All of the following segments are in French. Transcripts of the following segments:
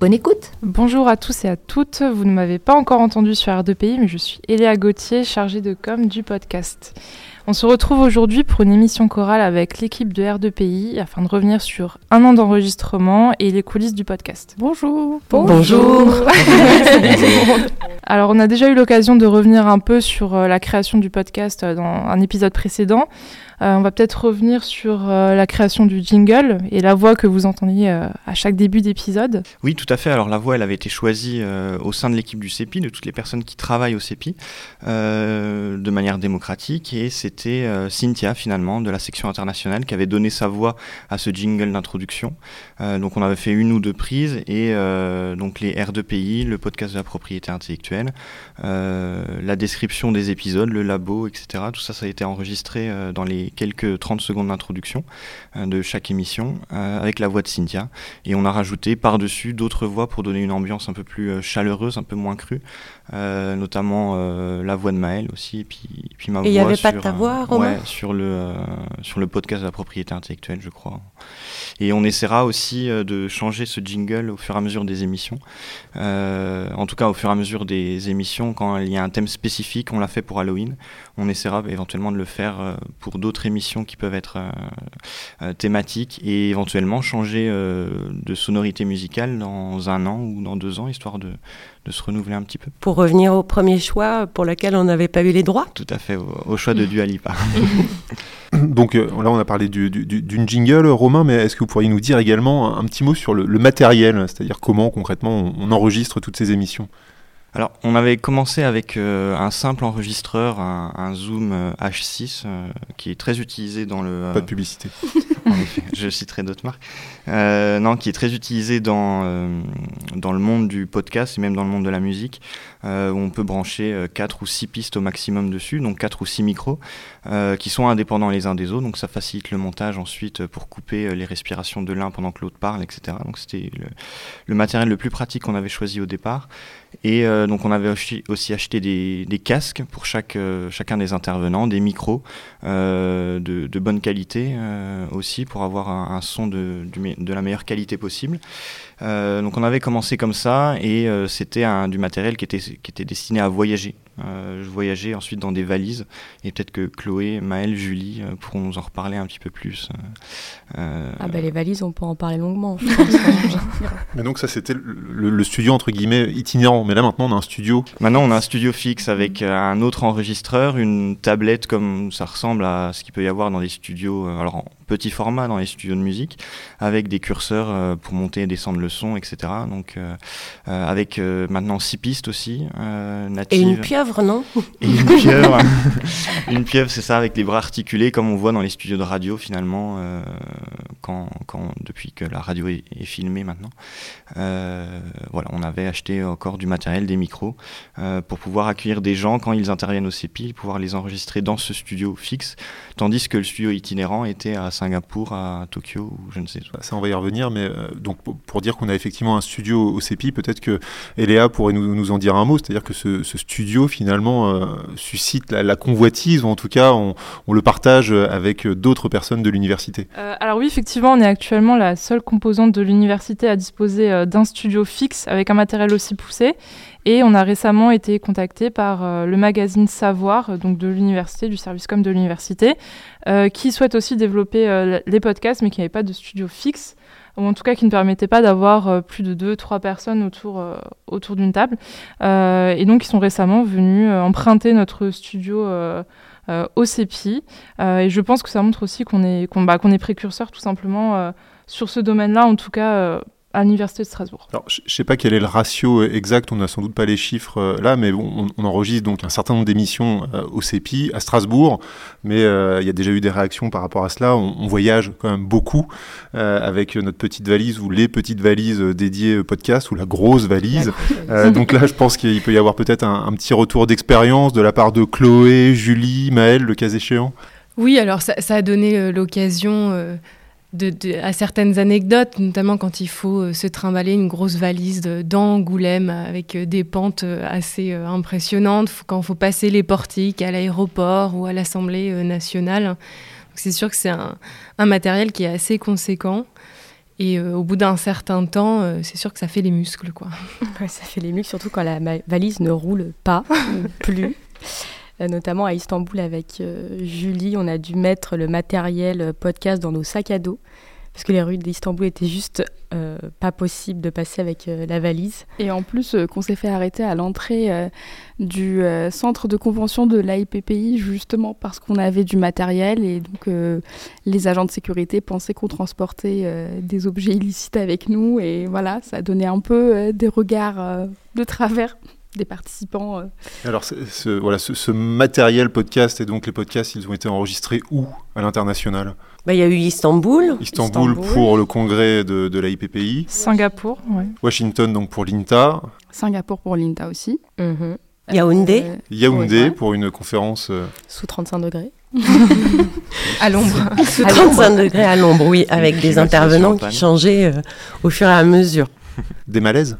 Bonne écoute Bonjour à tous et à toutes, vous ne m'avez pas encore entendu sur R2PI, mais je suis Eléa Gauthier, chargée de com du podcast. On se retrouve aujourd'hui pour une émission chorale avec l'équipe de R2PI afin de revenir sur un an d'enregistrement et les coulisses du podcast. Bonjour Bonjour. Alors on a déjà eu l'occasion de revenir un peu sur euh, la création du podcast euh, dans un épisode précédent. Euh, on va peut-être revenir sur euh, la création du jingle et la voix que vous entendiez euh, à chaque début d'épisode. Oui, tout à fait. Alors la voix, elle avait été choisie au sein de l'équipe du CEPI, de toutes les personnes qui travaillent au CEPI, de manière démocratique. Et c'était Cynthia, finalement, de la section internationale, qui avait donné sa voix à ce jingle d'introduction. Donc on avait fait une ou deux prises, et donc les R2PI, le podcast de la propriété intellectuelle, la description des épisodes, le labo, etc. Tout ça, ça a été enregistré dans les quelques 30 secondes d'introduction euh, de chaque émission, euh, avec la voix de Cynthia. Et on a rajouté par-dessus d'autres voix pour donner une ambiance un peu plus euh, chaleureuse, un peu moins crue, notamment la voix de Maël aussi, et puis, et puis ma Et il voix n'y avait pas de sur, ta voix, Romain Ouais, sur le, sur le podcast de la propriété intellectuelle, je crois. Et on essaiera aussi de changer ce jingle au fur et à mesure des émissions. Euh, en tout cas, au fur et à mesure des émissions, quand il y a un thème spécifique, on l'a fait pour Halloween. On essaiera éventuellement de le faire pour d'autres émissions qui peuvent être euh, euh, thématiques et éventuellement changer euh, de sonorité musicale dans un an ou dans deux ans, histoire de, de se renouveler un petit peu. Pour revenir au premier choix pour lequel on n'avait pas eu les droits. Tout à fait, au, au choix de Dua Lipa. Donc euh, là, on a parlé du- du- du- d'une jingle, Romain, mais est-ce que vous pourriez nous dire également un, un petit mot sur le, le matériel, c'est-à-dire comment concrètement on, on enregistre toutes ces émissions? Alors, on avait commencé avec euh, un simple enregistreur, un, un Zoom euh, H6, euh, qui est très utilisé dans le... euh, Pas de publicité. en effet, je citerai d'autres marques. Euh, non, qui est très utilisé dans, euh, dans le monde du podcast et même dans le monde de la musique, euh, où on peut brancher 4 ou 6 pistes au maximum dessus, donc 4 ou 6 micros, qui sont indépendants les uns des autres, donc ça facilite le montage ensuite pour couper les respirations de l'un pendant que l'autre parle, etc. Donc c'était le, matériel le plus pratique qu'on avait choisi au départ. Et donc on avait aussi, acheté des, casques pour chacun des intervenants, des micros de, bonne qualité aussi pour avoir un, son de, du de la meilleure qualité possible. Euh, donc on avait commencé comme ça et euh, c'était un- du matériel qui était, qui était destiné à voyager. Euh, je voyageais ensuite dans des valises et peut-être que Chloé, Maëlle, Julie euh, pourront nous en reparler un petit peu plus. Ah bah les valises, on peut en parler longuement. je pense. Mais donc ça, c'était le, le- le studio entre guillemets itinérant. Mais là, maintenant, on a un studio. Maintenant, on a un studio fixe avec euh, un autre enregistreur, une tablette comme ça ressemble à ce qu'il peut y avoir dans des studios, euh, alors en petit format dans les studios de musique, avec des curseurs euh, pour monter et descendre le son, etc. Donc, euh, euh, avec euh, maintenant six pistes aussi euh, Et natives. une pieuvre, non? Et une pieuvre. une pieuvre, c'est ça, avec les bras articulés, comme on voit dans les studios de radio finalement, euh, quand, quand, depuis que la radio est, est filmée maintenant. Euh, voilà, on avait acheté encore du matériel, des micros, euh, pour pouvoir accueillir des gens quand ils interviennent au CEPI, pouvoir les enregistrer dans ce studio fixe, tandis que le studio itinérant était à Singapour, à Tokyo, ou je ne sais. Ça, on va y revenir. Mais euh, donc pour, pour dire qu'on a effectivement un studio au CEPI, peut-être que Eléa pourrait nous, en dire un mot. C'est-à-dire que ce, studio finalement euh, suscite la, convoitise, ou en tout cas, on, le partage avec d'autres personnes de l'université. Euh, alors oui, effectivement, on est actuellement la seule composante de l'université à disposer euh, d'un studio fixe avec un matériel aussi poussé. Et on a récemment été contacté par le magazine Savoir, donc de l'université, du service com de l'université, qui souhaite aussi développer les podcasts, mais qui n'avait pas de studio fixe, ou en tout cas qui ne permettait pas d'avoir euh, plus de deux, trois personnes autour, euh, d'une table. Euh, et donc ils sont récemment venus emprunter notre studio. au CEPI. Et je pense que ça montre aussi qu'on est, qu'on bah, est précurseur tout simplement sur ce domaine-là, en tout cas à l'université de Strasbourg. Alors, je ne sais pas quel est le ratio exact, on n'a sans doute pas les chiffres euh, là, mais on, on, enregistre donc un certain nombre d'émissions euh, au CEPI, à Strasbourg, mais euh, il y a déjà eu des réactions par rapport à cela. On, on voyage quand même beaucoup euh, avec notre petite valise ou les petites valises dédiées podcast ou la grosse valise. Euh, donc là, je pense qu'il peut y avoir peut-être un, un, petit retour d'expérience de la part de Chloé, Julie, Maëlle, le cas échéant? Oui, alors ça, ça a donné l'occasion de, de, à certaines anecdotes, notamment quand il faut euh, se trimballer une grosse valise d'Angoulême avec euh, des pentes euh, assez impressionnantes, quand il faut passer les portiques à l'aéroport ou à l'Assemblée nationale. C'est sûr que c'est un, un, matériel qui est assez conséquent. Et euh, au bout d'un certain temps, euh, c'est sûr que ça fait les muscles. Quoi. Ouais, ça fait les muscles, surtout quand la valise ne roule pas plus. Euh, notamment à Istanbul avec euh, Julie, on a dû mettre le matériel euh, podcast dans nos sacs à dos parce que les rues d'Istanbul étaient juste pas possible de passer avec la valise. Et en plus, qu'on s'est fait arrêter à l'entrée du centre de convention de l'AIPPI justement parce qu'on avait du matériel et donc les agents de sécurité pensaient qu'on transportait des objets illicites avec nous et voilà, ça donnait un peu des regards de travers des participants. Euh. Alors, ce, voilà, ce, ce, matériel podcast et donc les podcasts, ils ont été enregistrés où à l'international? Bah, Il y a eu Istanbul. Istanbul. Istanbul pour le congrès de, de l'AIPPI. Singapour, ouais. Washington donc pour l'INTA. Singapour pour l'INTA aussi. Mm -hmm. Yaoundé. Euh, Yaoundé ouais. pour une conférence. Euh... Sous 35 degrés. à l'ombre. Sous 35 degrés à l'ombre, oui, avec des intervenants qui changeaient euh, au fur et à mesure. Des malaises?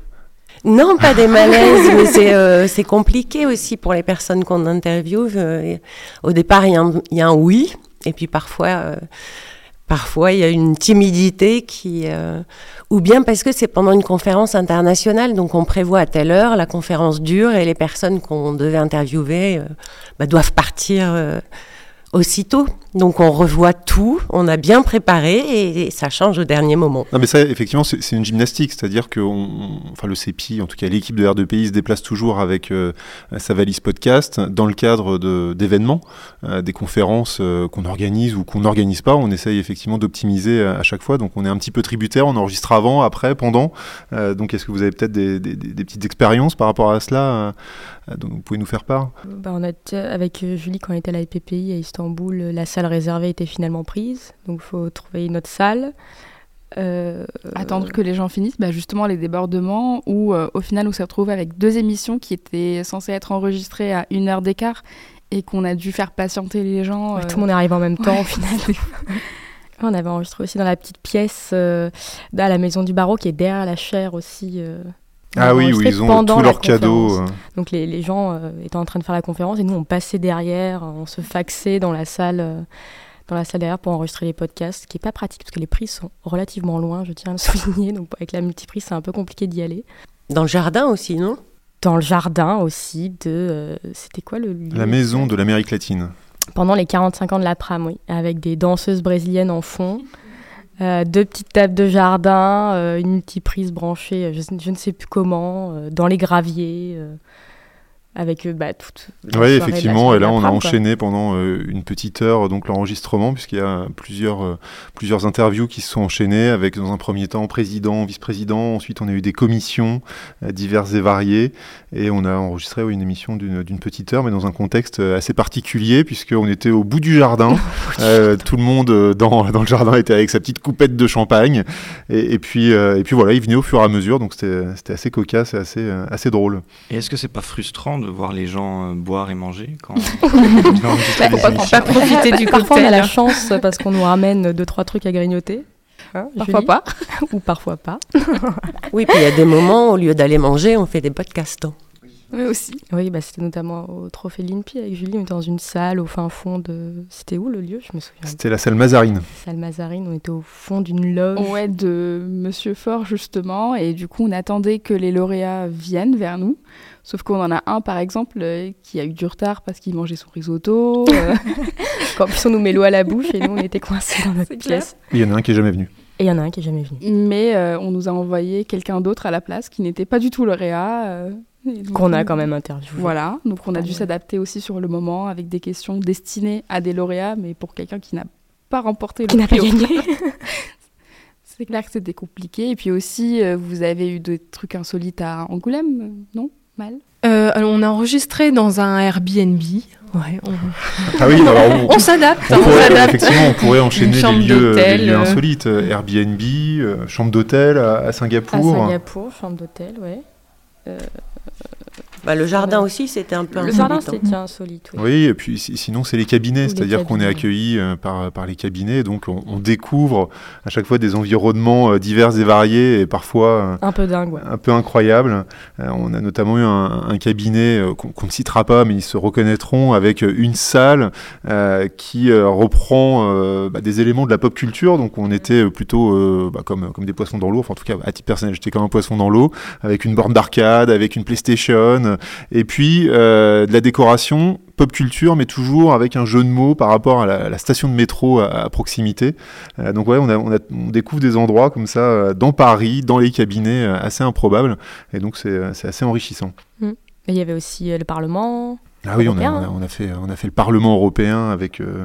Non, pas des malaises, mais c'est euh, compliqué aussi pour les personnes qu'on interviewe. Euh, au départ, il y, a un oui, et puis parfois, euh, parfois il y a une timidité qui, euh, ou bien parce que c'est pendant une conférence internationale, donc on prévoit à telle heure, la conférence dure et les personnes qu'on devait interviewer bah, doivent partir aussitôt. Donc on revoit tout, on a bien préparé et, et ça change au dernier moment. Non mais ça effectivement c'est une gymnastique, c'est-à-dire que on, enfin, le CEPI, en tout cas l'équipe de R2PI se déplace toujours avec euh, sa valise podcast dans le cadre d'événements, euh, des conférences euh, qu'on organise ou qu'on n'organise pas, on essaye effectivement d'optimiser à chaque fois, donc on est un petit peu tributaire, on enregistre avant, après, pendant, euh, donc est-ce que vous avez peut-être des, des, des, petites expériences par rapport à cela euh, dont vous pouvez nous faire part? Bah, On a avec Julie quand on était à la PPI à Istanbul, la salle réservée était finalement prise, donc il faut trouver une autre salle. Euh, Attendre euh... que les gens finissent, bah justement les débordements, où euh, au final on s'est retrouvé avec deux émissions qui étaient censées être enregistrées à une heure d'écart et qu'on a dû faire patienter les gens. Ouais, tout le monde arrive en même temps ouais. au final. on avait enregistré aussi dans la petite pièce euh, à la maison du barreau qui est derrière la chaire aussi. Euh, ah oui, où ils ont tous leurs cadeaux. Donc les, les gens euh, étaient en train de faire la conférence et nous on passait derrière, on se faxait dans la salle, euh, dans la salle derrière pour enregistrer les podcasts, ce qui est pas pratique parce que les prises sont relativement loin, je tiens à le souligner. Donc avec la multiprise c'est un peu compliqué d'y aller. Dans le jardin aussi, non? Dans le jardin aussi de, euh, c'était quoi le lieu La maison de l'Amérique latine. Pendant les 45 ans de la Pram, oui, avec des danseuses brésiliennes en fond. Euh, deux petites tables de jardin, euh, une multiprise branchée, je, je, ne sais plus comment, euh, dans les graviers, euh, avec bah, toute. Oui, effectivement, et là on a enchaîné quoi. pendant une petite heure donc l'enregistrement, puisqu'il y a plusieurs, plusieurs interviews qui se sont enchaînées, avec dans un premier temps président, vice-président, ensuite on a eu des commissions diverses et variées, et on a enregistré oui, une émission d'une petite heure, mais dans un contexte assez particulier, puisqu'on était au bout du jardin, euh, tout le monde dans, dans le jardin était avec sa petite coupette de champagne, et, et, puis, euh, et puis voilà, il venait au fur et à mesure, donc c'était assez cocasse et assez, assez drôle. Et est-ce que c'est pas frustrant de voir les gens euh, boire et manger quand bah, pas, pas profiter du Parfois on a la chance parce qu'on nous ramène deux trois trucs à grignoter. Hein, parfois pas. Ou parfois pas. oui, puis il y a des moments, au lieu d'aller manger, on fait des podcasts. Oui, aussi. Oui, bah, c'était notamment au Trophée l'INPI avec Julie. On était dans une salle au fin fond de. C'était où le lieu? Je me souviens. C'était la salle Mazarine. Salle Mazarine, on était au fond d'une loge. Ouais, de Monsieur Fort, justement. Et du coup, on attendait que les lauréats viennent vers nous. Sauf qu'on en a un, par exemple, euh, qui a eu du retard parce qu'il mangeait son risotto. Euh... en plus, on nous met l'eau à la bouche et nous, on était coincés dans notre pièce. Il y en a un qui est jamais venu. Et il y en a un qui est jamais venu. Mais euh, on nous a envoyé quelqu'un d'autre à la place qui n'était pas du tout lauréat. Euh, Qu'on a quand même interviewé. Voilà, donc on a dû s'adapter aussi sur le moment avec des questions destinées à des lauréats, mais pour quelqu'un qui n'a pas remporté qui le prix. Qui n'a pas gagné. C'est clair que c'était compliqué. Et puis aussi, euh, vous avez eu des trucs insolites à Angoulême, non Mal? Euh, alors, on a enregistré dans un Airbnb. Ouais, on, Ah oui, alors on, on s'adapte. on on pourrait, s'adapte. effectivement, on pourrait enchaîner les chambre lieux, les d'hôtel, lieux euh. insolites. Airbnb, euh, chambre d'hôtel à, à À Singapour. Singapour, chambre d'hôtel, ouais. Euh, Bah, le jardin aussi, c'était un peu le insolite, jardin, hein. c'était insolite, oui. Oui, et puis si- sinon c'est les cabinets, c'est-à-dire qu'on est accueilli euh, par, par les cabinets, donc on, on découvre à chaque fois des environnements euh, divers et variés et parfois euh, Un peu dingue, ouais. un peu incroyables. Euh, on a notamment eu un, un cabinet euh, qu'on ne citera pas, mais ils se reconnaîtront avec une salle euh, qui euh, reprend euh, bah, des éléments de la pop culture, donc on était plutôt euh, bah, comme, comme des poissons dans l'eau, enfin en tout cas à titre personnel j'étais comme un poisson dans l'eau, avec une borne d'arcade, avec une PlayStation, et puis euh, de la décoration pop culture, mais toujours avec un jeu de mots par rapport à la, station de métro à, proximité. Euh, donc ouais, on, découvre des endroits comme ça euh, dans Paris, dans les cabinets, euh, assez improbables, et donc c'est euh, assez enrichissant. Et il y avait aussi euh, le Parlement. Ah oui, on a, européen, on, a, hein. on a fait, on a fait le Parlement européen avec euh,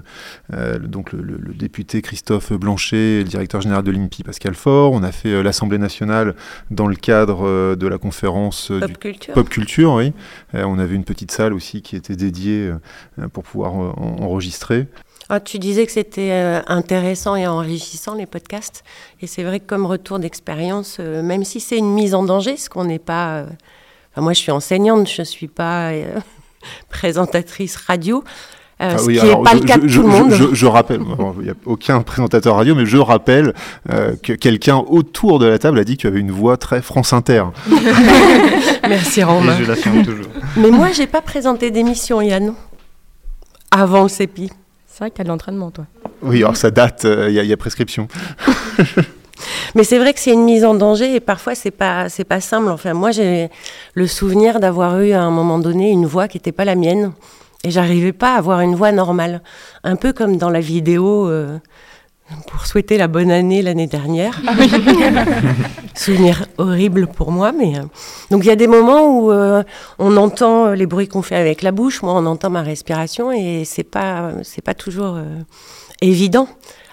euh, donc le, le- le député Christophe Blanchet et le directeur général de l'INPI Pascal Faure. On a fait euh, l'Assemblée nationale dans le cadre de la conférence Pop du culture. Pop Culture, oui. On avait une petite salle aussi qui était dédiée pour pouvoir en- enregistrer. Ah, tu disais que c'était intéressant et enrichissant les podcasts. Et c'est vrai que comme retour d'expérience, même si c'est une mise en danger, ce qu'on n'est pas. enfin, moi, je suis enseignante, je ne suis pas présentatrice radio. euh, Ah ce oui, qui alors, n'est pas je, le cas de je- tout le je- monde. Je, je rappelle, il n'y a aucun présentateur radio, mais je rappelle euh, que quelqu'un autour de la table a dit que tu avais une voix très France Inter. Merci Et Romain. je l'affirme toujours. Mais moi, j'ai pas présenté d'émission, Yann. Avant le CEPI. C'est vrai que tu as de l'entraînement, toi. Oui, alors ça date, euh, y, il y a prescription. Mais c'est vrai que c'est une mise en danger et parfois c'est pas c'est pas simple. Enfin moi j'ai le souvenir d'avoir eu à un moment donné une voix qui n'était pas la mienne et j'arrivais pas à avoir une voix normale. Un peu comme dans la vidéo euh, pour souhaiter la bonne année l'année dernière. souvenir horrible pour moi, mais euh, donc il y a des moments où euh, on entend les bruits qu'on fait avec la bouche. Moi on entend ma respiration et c'est pas c'est pas toujours évident.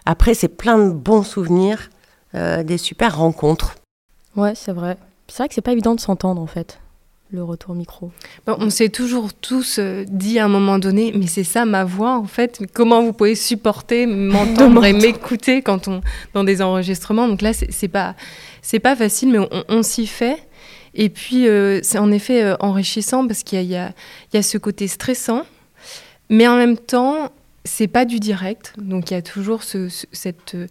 Après c'est plein de bons souvenirs euh, des super rencontres. Ouais, c'est vrai. C'est vrai que c'est pas évident de s'entendre, en fait, le retour micro. Bon, on s'est toujours tous euh, dit à un moment donné, mais c'est ça ma voix en fait. Comment vous pouvez supporter m'entendre et m'écouter quand on dans des enregistrements? Donc là, c'est pas c'est pas facile, mais on, on s'y fait. Et puis euh, c'est en effet euh, enrichissant parce qu'il y a, il y, y a ce côté stressant, mais en même temps, c'est pas du direct. Donc il y a toujours ce, ce- cette euh,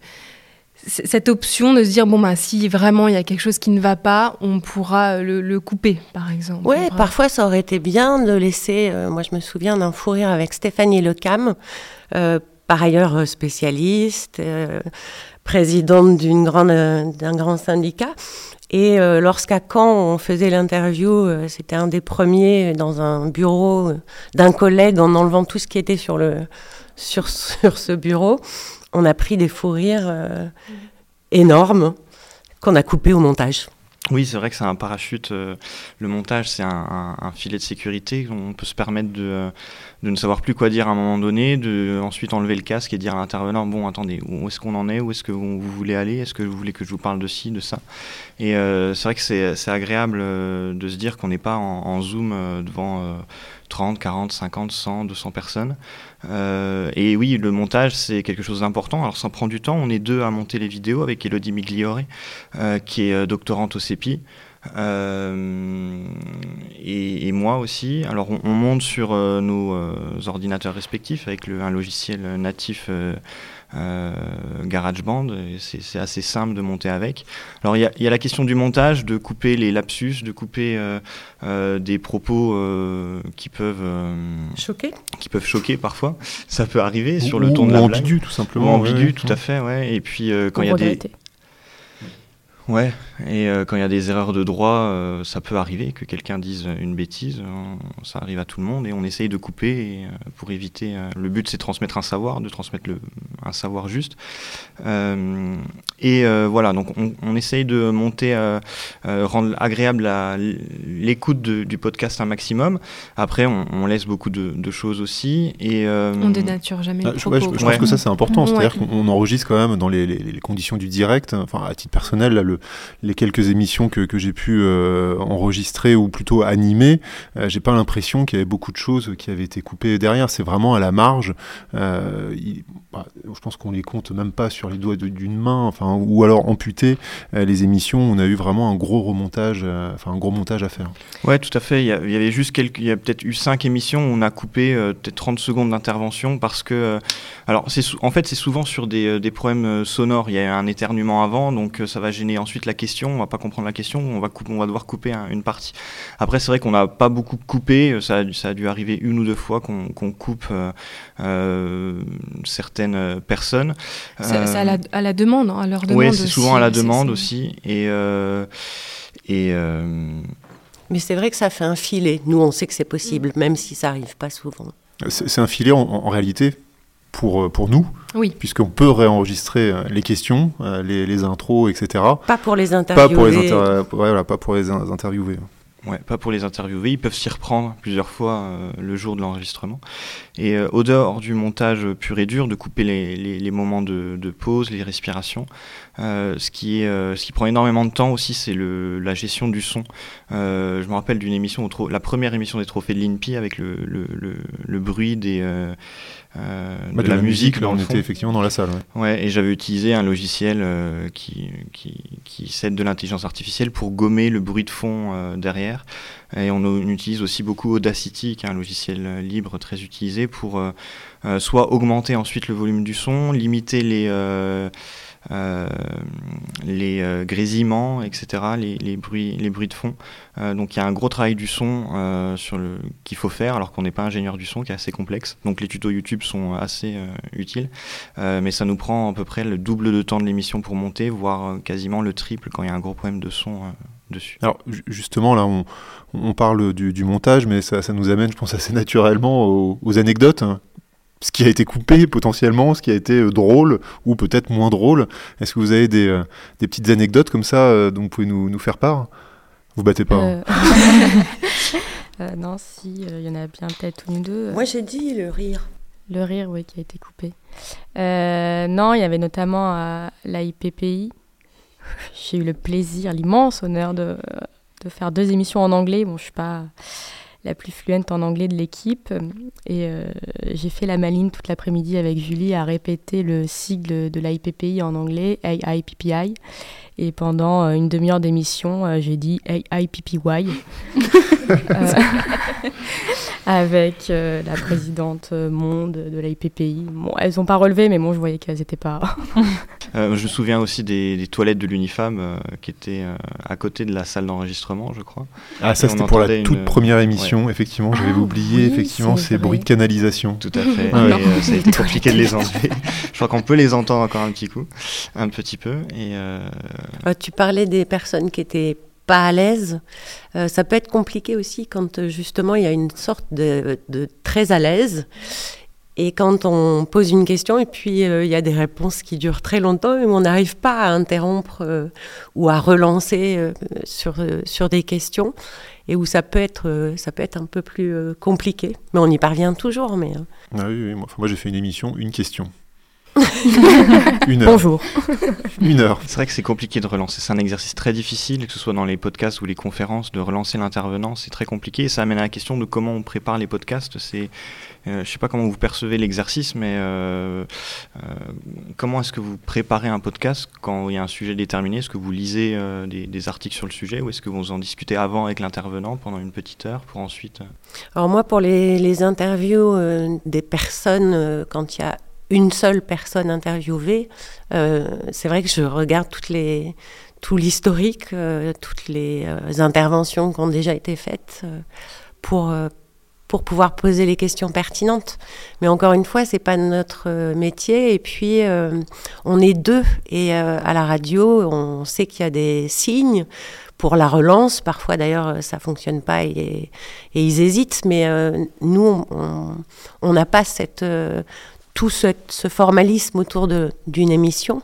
cette option de se dire bon bah si vraiment il y a quelque chose qui ne va pas, on pourra euh, le, le couper par exemple. Pourra- parfois ça aurait été bien de laisser. euh, moi, je me souviens d'un fou rire avec Stéphanie Lecam, euh, par ailleurs spécialiste, euh, présidente d'une grande d'un grand syndicat. Et lorsqu'à Caen on faisait l'interview, c'était un des premiers dans un bureau d'un collègue en enlevant tout ce qui était sur le sur sur ce bureau. On a pris des fous rires euh, énormes qu'on a coupés au montage. Oui, c'est vrai que c'est un parachute. euh, le montage, c'est un, filet de sécurité. On peut se permettre de, ne savoir plus quoi dire à un moment donné, de ensuite enlever le casque et dire à l'intervenant Bon, attendez, où est-ce qu'on en est? Où est-ce que vous voulez aller? Est-ce que vous voulez que je vous parle de ci, de ça? Et euh, c'est vrai que c'est agréable de se dire qu'on n'est pas en, en zoom devant euh, 30, 40, 50, 100, 200 personnes. Euh, et oui, le montage, c'est quelque chose d'important. Alors, ça prend du temps. On est deux à monter les vidéos avec Elodie Migliore, euh, qui est euh, doctorante au CEPI. Euh, et, et moi aussi. Alors, on, on monte sur euh, nos euh, ordinateurs respectifs avec le, un logiciel natif euh, euh, GarageBand. C'est assez simple de monter avec. Alors, il y, a- il y a la question du montage, de couper les lapsus, de couper euh, euh, des propos euh, qui peuvent euh, Choqué qui peuvent choquer parfois. Ça peut arriver sur le Ou- ton de ou la ambigu, blague. tout simplement, Ou ambigu, ouais, ouais. tout à fait, ouais. Et puis euh, quand il y a des. Ouais, et euh, quand il y a des erreurs de droit, euh, ça peut arriver que quelqu'un dise une bêtise, euh, ça arrive à tout le monde et on essaye de couper et, euh, pour éviter. euh, le but c'est de transmettre un savoir, de transmettre le, un savoir juste. Euh, et euh, voilà, donc on, on essaye de monter, euh, euh, rendre agréable l'écoute de- du podcast un maximum. Après, on, on laisse beaucoup de, de choses aussi. Et, euh, On dénature jamais Ah, le je, propos. je- je pense que ça c'est important, Ouais. c'est-à-dire qu'on on enregistre quand même dans les, les- les conditions du direct. Enfin, à titre personnel, là, le, les quelques émissions que, j'ai pu euh, enregistrer ou plutôt animer, euh, j'ai pas l'impression qu'il y avait beaucoup de choses qui avaient été coupées derrière. C'est vraiment à la marge. Euh, bah, je pense qu'on les compte même pas sur les doigts d'une main, enfin, ou alors amputer les émissions. On a eu vraiment un gros remontage, enfin un gros montage à faire. Ouais, tout à fait. Il y, avait juste quelques, il y a peut-être eu cinq émissions où on a coupé peut-être 30 secondes d'intervention parce que, alors, c'est en fait, c'est souvent sur des, des problèmes sonores. Il y a un éternuement avant, donc ça va gêner ensuite la question. On va pas comprendre la question. On va, couper, on va devoir couper un- une partie. Après, c'est vrai qu'on n'a pas beaucoup coupé. Ça a, dû- ça a dû arriver une ou deux fois qu'on coupe euh, euh, certaines euh, personnes. C'est à, Euh, la, à la demande, hein, à leur demande. oui, c'est souvent à la demande aussi. Et, euh, et euh, Mais c'est vrai que ça fait un filet. Nous, on sait que c'est possible, même si ça arrive pas souvent. C'est c'est un filet en, en réalité pour, euh, pour nous, Oui. puisqu'on peut réenregistrer euh, les questions, euh, les, les intros, etc. Pas pour les Pas interviewer. pour les, inter- ouais, voilà, pas pour les in- interviewer. Ouais, pas pour les interviewer, ils peuvent s'y reprendre plusieurs fois euh, le jour de l'enregistrement. Et euh, au dehors du montage pur et dur, de couper les, les, les moments de, de pause, les respirations, euh, ce, qui est, euh, ce qui prend énormément de temps aussi, c'est la gestion du son. Euh, je me rappelle d'une émission, la première émission des trophées de l'INPI avec le, le, le, le bruit des, Bah, de, la, musique. là, dans on était effectivement dans la salle. ouais. Ouais, et j'avais utilisé un logiciel qui, qui, qui s'aide de l'intelligence artificielle pour gommer le bruit de fond derrière. Et on, on utilise aussi beaucoup Audacity, qui est un logiciel libre très utilisé pour soit augmenter ensuite le volume du son, limiter les, les euh, grésillements, etc., les, bruits, les bruits de fond. Euh, donc il y a un gros travail du son euh, sur qu'il faut faire, alors qu'on n'est pas ingénieur du son, qui est assez complexe. Donc les tutos YouTube sont assez euh, utiles, Euh, mais ça nous prend à peu près le double de temps de l'émission pour monter, voire euh, quasiment le triple quand il y a un gros problème de son euh, dessus. Alors ju- justement, là, on, parle du, montage, mais ça, nous amène, je pense, assez naturellement aux, aux anecdotes. Ce qui a été coupé potentiellement, ce qui a été euh, drôle ou peut-être moins drôle. Est-ce que vous avez des, euh, des petites anecdotes comme ça euh, dont vous pouvez nous, nous faire part? Vous battez pas. hein. Euh, non, si, euh, il y en a bien peut-être une ou deux. Moi, j'ai dit le rire. Le rire, oui, qui a été coupé. Euh, non, il y avait notamment à la IPPI. J'ai eu le plaisir, l'immense honneur de, de faire deux émissions en anglais. Bon, je suis pas la plus fluente en anglais de l'équipe. Et euh, j'ai fait la maline toute l'après-midi avec Julie à répéter le sigle de la IPPI en anglais, AIPPI. Et pendant euh, une demi-heure d'émission, euh, j'ai dit AIPPY. Euh, avec euh, la présidente monde de la IPPI. Bon, elles n'ont pas relevé, mais bon, je voyais qu'elles n'étaient pas. Euh, je me souviens aussi des, des toilettes de l'Unifam euh, qui étaient euh, à côté de la salle d'enregistrement, je crois. Ah, ça c'était pour la toute première ouais. émission, effectivement, j'avais Ah, oublié oui, effectivement ces vrai. bruits de canalisation. Tout à fait. Ah Et, ouais. euh, ça a été compliqué de les enlever. je crois qu'on peut les entendre encore un petit coup, un petit peu. Et tu parlais des personnes qui étaient pas à l'aise. Euh, ça peut être compliqué aussi quand euh, justement il y a une sorte de, très à l'aise. Et quand on pose une question et puis euh, il y a des réponses qui durent très longtemps et on n'arrive pas à interrompre euh, ou à relancer euh, sur, euh, sur des questions et où ça peut être, euh, ça peut être un peu plus euh, compliqué. Mais on y parvient toujours. Mais, euh, Ah oui, moi, j'ai fait une émission, une question. une heure. Bonjour. Une heure. c'est vrai que c'est compliqué de relancer. C'est un exercice très difficile, que ce soit dans les podcasts ou les conférences, de relancer l'intervenant. C'est très compliqué. Et ça amène à la question de comment on prépare les podcasts. C'est, euh, je sais pas comment vous percevez l'exercice, mais euh, euh, comment est-ce que vous préparez un podcast quand il y a un sujet déterminé? Est-ce que vous lisez euh, des, des articles sur le sujet ou est-ce que vous en discutez avant avec l'intervenant pendant une petite heure pour ensuite Alors moi, pour les, les interviews euh, des personnes, euh, quand il y a une seule personne interviewée, euh, c'est vrai que je regarde tout l'historique, euh, toutes les euh, interventions qui ont déjà été faites pour, pour pouvoir poser les questions pertinentes. Mais encore une fois, c'est pas notre métier. Et puis, on est deux. Et à la radio, on sait qu'il y a des signes pour la relance. Parfois, d'ailleurs, ça fonctionne pas et ils hésitent. Mais nous, on n'a pas cette, tout ce, formalisme autour d'une émission.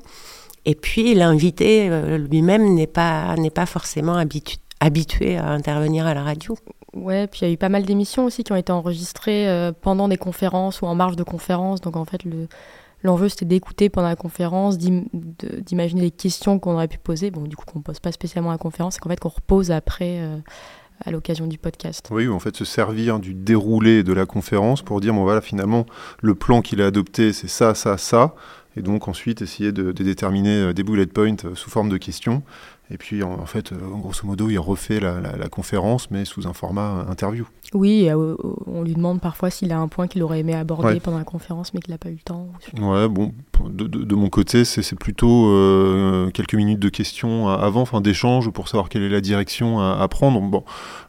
Et puis, l'invité lui-même n'est pas, pas forcément habitué habitué à intervenir à la radio. Ouais, puis il y a eu pas mal d'émissions aussi qui ont été enregistrées euh, pendant des conférences ou en marge de conférences. Donc en fait, le, l'enjeu c'était d'écouter pendant la conférence, d'imaginer les questions qu'on aurait pu poser. Bon, du coup, qu'on pose pas spécialement à la conférence, c'est qu'en fait qu'on repose après. Euh, à l'occasion du podcast. Oui, en fait, se servir du déroulé de la conférence pour dire, bon voilà, finalement, le plan qu'il a adopté, c'est ça, ça, ça, et donc ensuite essayer de, de déterminer euh, des bullet points sous forme de questions, et puis, en, fait, euh, grosso modo, il refait la, conférence, mais sous un format interview. Oui, euh, on lui demande parfois s'il a un point qu'il aurait aimé aborder pendant la conférence, mais qu'il n'a pas eu le temps. Ouais, bon, de, mon côté, c'est plutôt euh, quelques minutes de questions avant, enfin d'échanges pour savoir quelle est la direction à, prendre. Bon,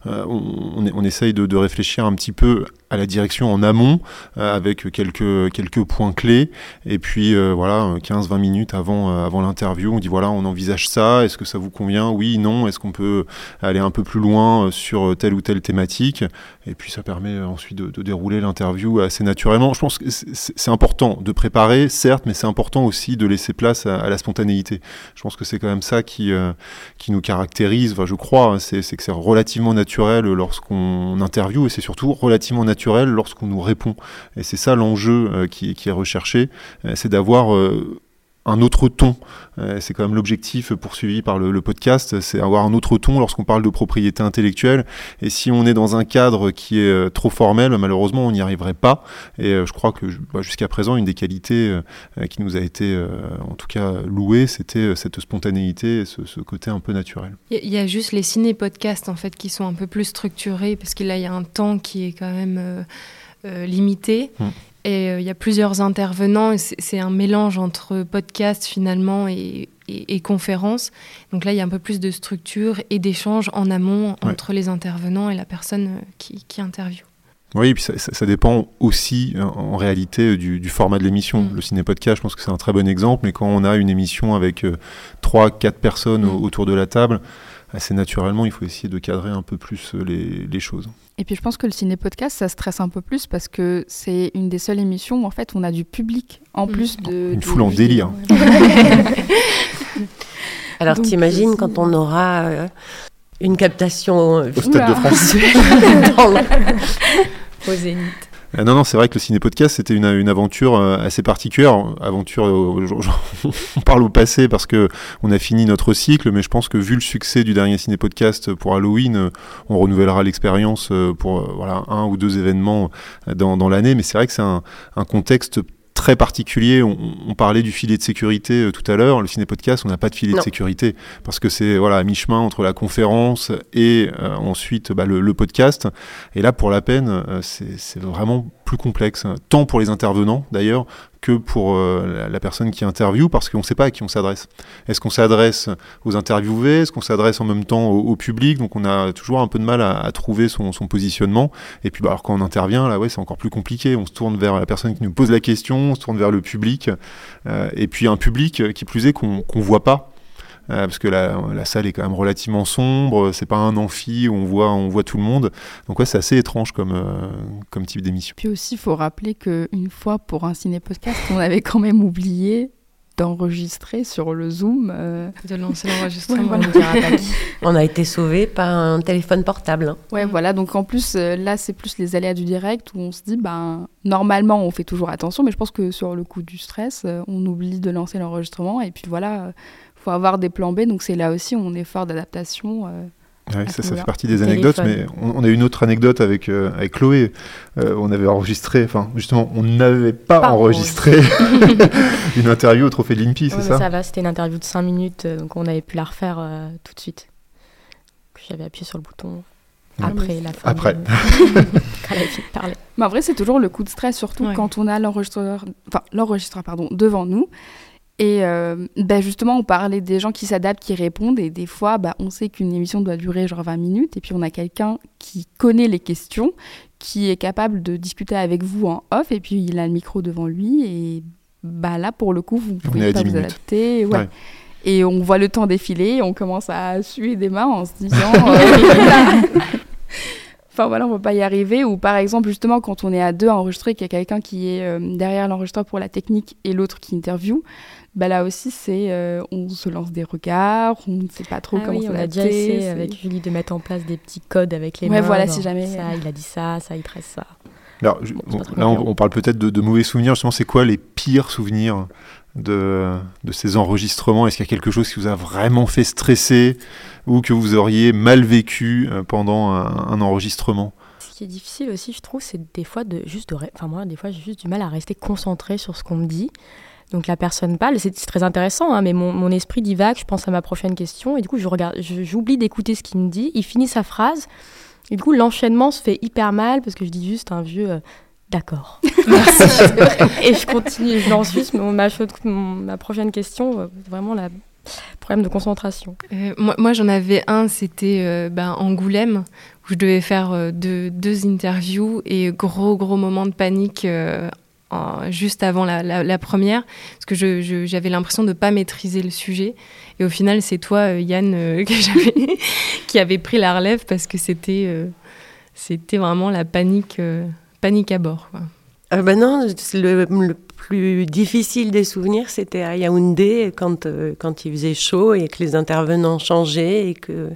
on, on, essaye de, réfléchir un petit peu à la direction en amont, avec quelques, quelques points clés. Et puis, voilà, 15-20 minutes avant, avant l'interview, on dit voilà, on envisage ça, est-ce que ça vous convient Oui, non Est-ce qu'on peut aller un peu plus loin euh, sur telle ou telle thématique? Et puis ça permet euh, ensuite de, dérouler l'interview assez naturellement. Je pense que c'est important de préparer, certes, mais c'est important aussi de laisser place à, la spontanéité. Je pense que c'est quand même ça qui, euh, qui nous caractérise, enfin, je crois, hein, c'est que c'est relativement naturel lorsqu'on interview et c'est surtout relativement naturel lorsqu'on nous répond. Et c'est ça l'enjeu qui, est recherché, c'est d'avoir un autre ton. Euh, c'est quand même l'objectif poursuivi par le, podcast, c'est avoir un autre ton lorsqu'on parle de propriété intellectuelle. Et si on est dans un cadre qui est euh, trop formel, malheureusement, on n'y arriverait pas. Et euh, je crois que bah, jusqu'à présent, une des qualités qui nous a été, en tout cas, louée, c'était cette spontanéité, ce, ce, côté un peu naturel. Il y, a juste les ciné-podcasts, en fait, qui sont un peu plus structurés, parce qu'il y a un temps qui est quand même limité. Hum. Et euh, il y a plusieurs intervenants. C'est un mélange entre podcast finalement et, et, conférence. Donc là, il y a un peu plus de structure et d'échange en amont entre les intervenants et la personne euh, qui, qui interviewe. Oui, et puis ça, ça, dépend aussi en, réalité du, du, format de l'émission. Mm. Le ciné-podcast, je pense que c'est un très bon exemple, mais quand on a une émission avec euh, trois, quatre personnes mm. autour de la table, assez naturellement, il faut essayer de cadrer un peu plus euh, les, choses. Et puis je pense que le ciné-podcast, ça stresse un peu plus parce que c'est une des seules émissions où en fait on a du public en mm. plus de... Une foule en délire. Alors t'imagines quand on aura euh, une captation au Stade de France au Zénith. Euh, non, non, c'est vrai que le ciné-podcast, c'était une, une, aventure euh, assez particulière. Aventure, euh, on parle au passé parce que on a fini notre cycle, mais je pense que vu le succès du dernier ciné-podcast pour Halloween, on renouvellera l'expérience pour voilà, un ou deux événements dans, l'année. Mais c'est vrai que c'est un contexte très particulier. On, parlait du filet de sécurité euh, tout à l'heure. Le ciné-podcast, on n'a pas de filet de sécurité parce que c'est voilà, à mi-chemin entre la conférence et euh, ensuite bah, le, podcast. Et là, pour la peine, euh, c'est vraiment plus complexe, tant pour les intervenants d'ailleurs que pour euh, la, personne qui interviewe, parce qu'on ne sait pas à qui on s'adresse. Est-ce qu'on s'adresse aux interviewés? Est-ce qu'on s'adresse en même temps au, public? Donc on a toujours un peu de mal à, trouver son, positionnement. Et puis bah, alors quand on intervient, là ouais, c'est encore plus compliqué. On se tourne vers la personne qui nous pose la question, on se tourne vers le public, euh, et puis un public qui plus est qu'on ne voit pas. Euh, parce que la, salle est quand même relativement sombre, c'est pas un amphi où on voit, on voit tout le monde. Donc ouais, c'est assez étrange comme, euh, comme type d'émission. Puis aussi, il faut rappeler qu'une fois pour un ciné-podcast, on avait quand même oublié d'enregistrer sur le Zoom. Euh, de lancer l'enregistrement. on a été sauvé par un téléphone portable. Hein. Ouais, voilà. Donc en plus, là, c'est plus les aléas du direct où on se dit, ben, normalement, on fait toujours attention, mais je pense que sur le coup du stress, on oublie de lancer l'enregistrement. Et puis voilà, faut avoir des plans B. Donc c'est là aussi on est fort d'adaptation. Euh, ça, ça fait partie des anecdotes, mais on, a une autre anecdote avec, euh, avec Chloé. Euh, on avait enregistré, enfin justement, on n'avait pas, enregistré une interview au Trophée de l'INPI, c'est ça Ça va, c'était une interview de 5 minutes, donc on avait pu la refaire tout de suite. J'avais appuyé sur le bouton après la fin. Après. quand elle a fini de parler. Mais en vrai, c'est toujours le coup de stress, surtout quand on a l'enregistreur, enfin l'enregistreur pardon, devant nous Et euh, bah, justement, on parlait des gens qui s'adaptent, qui répondent. Et des fois, bah, on sait qu'une émission doit durer genre 20 minutes. Et puis, on a quelqu'un qui connaît les questions, qui est capable de discuter avec vous en off. Et puis, il a le micro devant lui. Et bah, là, pour le coup, vous pouvez pas 10 vous minutes. adapter. Ouais. Ouais. Et on voit le temps défiler. Et on commence à suer des mains en se disant... euh, Enfin voilà, on va pas y arriver. Ou par exemple, justement, quand on est à deux à enregistrer, qu'il y a quelqu'un qui est euh, derrière l'enregistreur pour la technique et l'autre qui interview, bah là aussi, c'est euh, on se lance des regards, on ne sait pas trop Ah comment oui, on a déjà essayé avec Julie de mettre en place des petits codes avec les Ouais, mains. voilà, si jamais- Ça, il a dit ça, ça, il tresse ça. Alors, je- Bon, là, on parle peut-être de, de mauvais souvenirs. Justement, c'est quoi les pires souvenirs? De, ces enregistrements? Est-ce qu'il y a quelque chose qui vous a vraiment fait stresser ou que vous auriez mal vécu euh, pendant un, enregistrement? Ce qui est difficile aussi, je trouve, c'est des fois de juste de. Enfin, moi, des fois, j'ai juste du mal à rester concentré sur ce qu'on me dit. Donc la personne parle, c'est très intéressant, hein, mais mon, mon esprit divague, je pense à ma prochaine question, et du coup, j'oublie d'écouter ce qu'il me dit. Il finit sa phrase, et du coup, l'enchaînement se fait hyper mal parce que je dis juste un vieux. euh, D'accord. Merci. et je continue, je lance juste mon- ma, mon- ma prochaine question, euh, vraiment le problème de concentration. Euh, moi, moi, j'en avais un, c'était euh, ben, Angoulême, où je devais faire euh, deux, deux interviews et gros, gros moment de panique euh, en- juste avant la, la- la première, parce que je- je- j'avais l'impression de ne pas maîtriser le sujet. Et au final, c'est toi, euh, Yann, euh, que qui avait pris la relève parce que c'était euh, c'était vraiment la panique, euh, panique à bord. quoi. Euh, ben non, le, le plus difficile des souvenirs, c'était à Yaoundé, quand, euh, quand il faisait chaud et que les intervenants changeaient et que,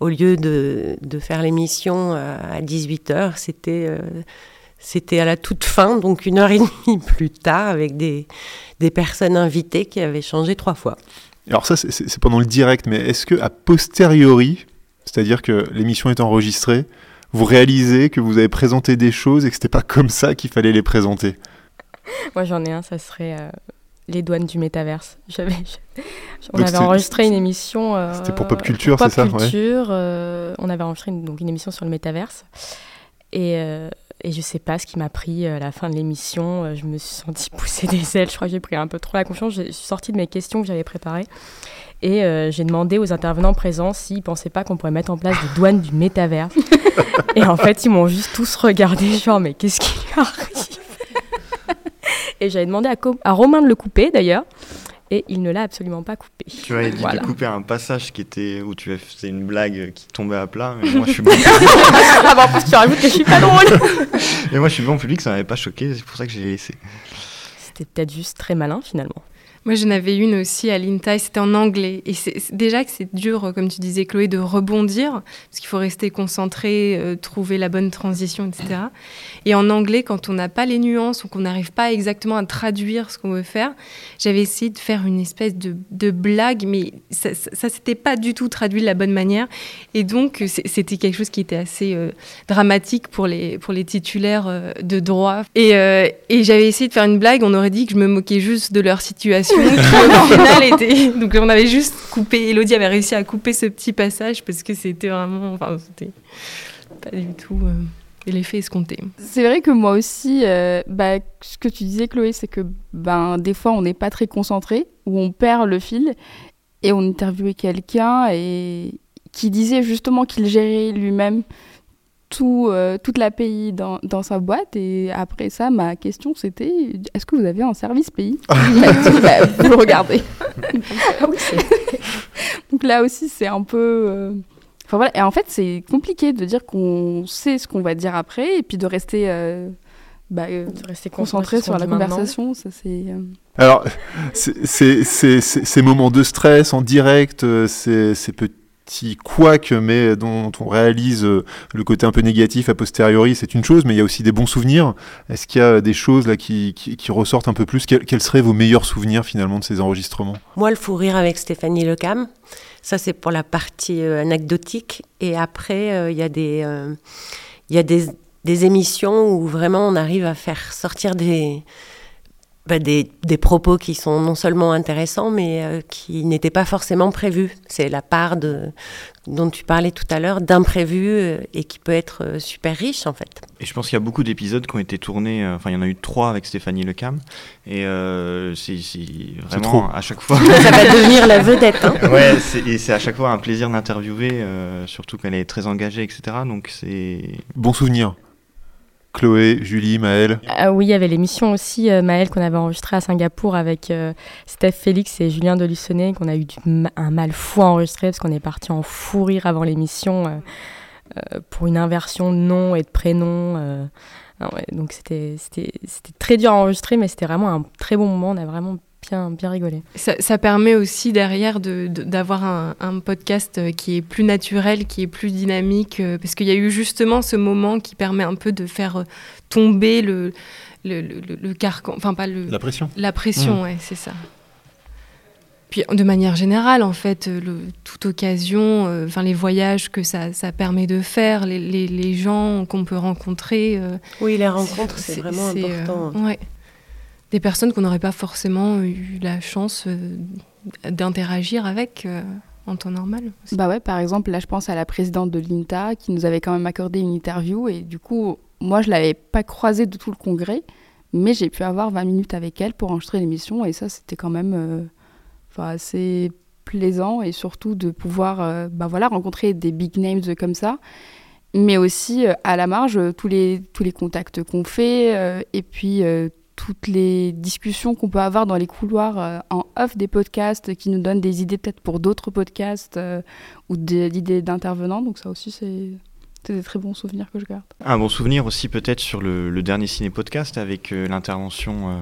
au lieu de, de faire l'émission à 18h, c'était euh, c'était à la toute fin, donc une heure et demie plus tard, avec des, des personnes invitées qui avaient changé trois fois. Alors ça, c'est pendant le direct, mais est-ce que a posteriori, c'est-à-dire que l'émission est enregistrée, vous réalisez que vous avez présenté des choses et que c'était pas comme ça qu'il fallait les présenter Moi, j'en ai un, ça serait euh, les douanes du métaverse. J'avais, on Donc avait enregistré une émission. euh, C'était pour Pop Culture, c'est ça, Pop ouais. Culture. euh, on avait enregistré une, donc une émission sur le métaverse. Et, et je sais pas ce qui m'a pris à la fin de l'émission. je me suis sentie pousser des ailes. Je crois que j'ai pris un peu trop la confiance. Je suis sortie de mes questions que j'avais préparées. Et euh, j'ai demandé aux intervenants présents s'ils pensaient pas qu'on pourrait mettre en place des douanes du métaverse. et en fait, ils m'ont juste tous regardé, genre, mais qu'est-ce qui lui arrive? Et j'avais demandé à, Romain de le couper d'ailleurs, et il ne l'a absolument pas coupé. Tu avais dit Voilà. de couper un passage qui était où tu faisais une blague qui tombait à plat, mais moi je suis bon. ah bah en plus tu rajoutes que je suis pas drôle et moi je suis bon public, ça m'avait pas choqué, c'est pour ça que j'ai laissé. C'était peut-être juste très malin finalement. Moi, j'en avais une aussi à l'INTA, c'était en anglais. Et c'est déjà que c'est dur, comme tu disais, Chloé, de rebondir, parce qu'il faut rester concentré, euh, trouver la bonne transition, etc. Et en anglais, quand on n'a pas les nuances ou qu'on n'arrive pas exactement à traduire ce qu'on veut faire, j'avais essayé de faire une espèce de, blague, mais ça, ça s'était pas du tout traduit de la bonne manière. Et donc, c'était quelque chose qui était assez euh, dramatique pour les, pour les titulaires euh, de droit. Et j'avais essayé de faire une blague, on aurait dit que je me moquais juste de leur situation, qui au final était... Donc on avait juste coupé, Elodie avait réussi à couper ce petit passage parce que c'était vraiment... Enfin, c'était pas du tout euh, l'effet escompté. C'est vrai que moi aussi, euh, bah, ce que tu disais, Chloé, c'est que ben, des fois, on n'est pas très concentré, ou on perd le fil, et on interviewait quelqu'un et qui disait justement qu'il gérait lui-même tout, euh, toute l'API dans, dans sa boîte. Et après ça, ma question, c'était est-ce que vous avez un service pays Bah, Vous le regardez. Ah Donc là aussi, c'est un peu. euh, Enfin voilà. Et en fait, c'est compliqué de dire qu'on sait ce qu'on va dire après et puis de rester, euh, bah, euh, de rester concentré sur la maintenant. conversation. Ça, c'est. euh, Alors, c'est- c'est- c'est- c'est- ces moments de stress en direct, ces, ces petits couacs, mais dont on réalise euh, le côté un peu négatif a posteriori, c'est une chose, mais il y a aussi des bons souvenirs. Est-ce qu'il y a des choses là qui, qui- qui ressortent un peu plus? Quels, seraient vos meilleurs souvenirs finalement de ces enregistrements? Moi, le fou rire avec Stéphanie Lecam, ça c'est pour la partie euh, anecdotique. Et après, euh, il y a des, euh, y a des, des émissions où vraiment on arrive à faire sortir des, bah, des, des, propos qui sont non seulement intéressants, mais euh, qui n'étaient pas forcément prévus. C'est la part de, dont tu parlais tout à l'heure d'imprévu euh, et qui peut être euh, super riche en fait. Et je pense qu'il y a beaucoup d'épisodes qui ont été tournés, enfin il y en a eu trois avec Stéphanie Lecam, et c'est vraiment à chaque fois... Ça va devenir la vedette. Hein. ouais, et c'est à chaque fois un plaisir d'interviewer, surtout qu'elle est très engagée, etc. Donc c'est... Bon souvenir Chloé, Julie, Maëlle ah Oui, il y avait l'émission aussi, euh, Maëlle, qu'on avait enregistrée à Singapour avec euh, Steph Félix et Julien Delussonnet, qu'on a eu un mal fou à enregistrer parce qu'on est parti en fou rire avant l'émission euh, pour une inversion de nom et de prénom. Ah donc c'était très dur à enregistrer, mais c'était vraiment un très bon moment. On a vraiment bien, bien rigolé. Ça, permet aussi derrière d'avoir de, un, podcast euh, qui est plus naturel, qui est plus dynamique, euh, parce qu'il y a eu justement ce moment qui permet un peu de faire euh, tomber le, le, le, carcan, enfin pas le... La pression. La pression, mmh. ouais, c'est ça. Puis de manière générale, en fait, le, toute occasion, enfin les voyages que ça, ça, permet de faire, les, les, les gens qu'on peut rencontrer. oui, les rencontres, c'est vraiment important. ouais des personnes qu'on n'aurait pas forcément eu la chance euh, d'interagir avec euh, en temps normal. Bah ouais, par exemple, là je pense à la présidente de l'INTA qui nous avait quand même accordé une interview et du coup, moi je l'avais pas croisée de tout le congrès, mais j'ai pu avoir 20 minutes avec elle pour enregistrer l'émission et ça c'était quand même euh, assez plaisant et surtout de pouvoir bah voilà, rencontrer des big names comme ça mais aussi à la marge tous les, tous les contacts qu'on fait et puis toutes les discussions qu'on peut avoir dans les couloirs euh, en off des podcasts qui nous donnent des idées peut-être pour d'autres podcasts euh, ou des idées d'intervenants. Donc ça aussi, c'est des très bons souvenirs que je garde. Un bon souvenir aussi peut-être sur le, dernier ciné-podcast avec euh, l'intervention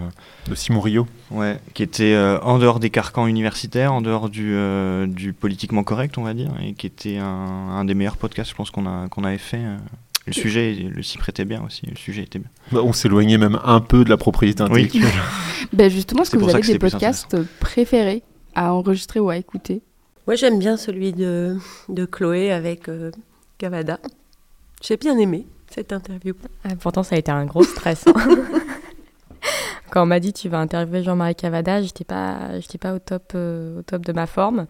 de Simon Rio. Ouais, qui était en dehors des carcans universitaires, en dehors du, du, politiquement correct, on va dire, et qui était un, un des meilleurs podcasts, je pense, qu'on qu'on avait fait le sujet le s'y prêtait bien aussi, le sujet était bien. Bah, on s'éloignait même un peu de la propriété intellectuelle. ben justement, est-ce que vous avez des podcasts préférés à enregistrer ou à écouter? Moi j'aime bien celui de, de Chloé avec euh, Cavada. J'ai bien aimé cette interview. Ah, pourtant ça a été un gros stress. Quand on m'a dit tu vas interviewer Jean-Marie Cavada, j'étais pas, pas au top, euh, au top de ma forme.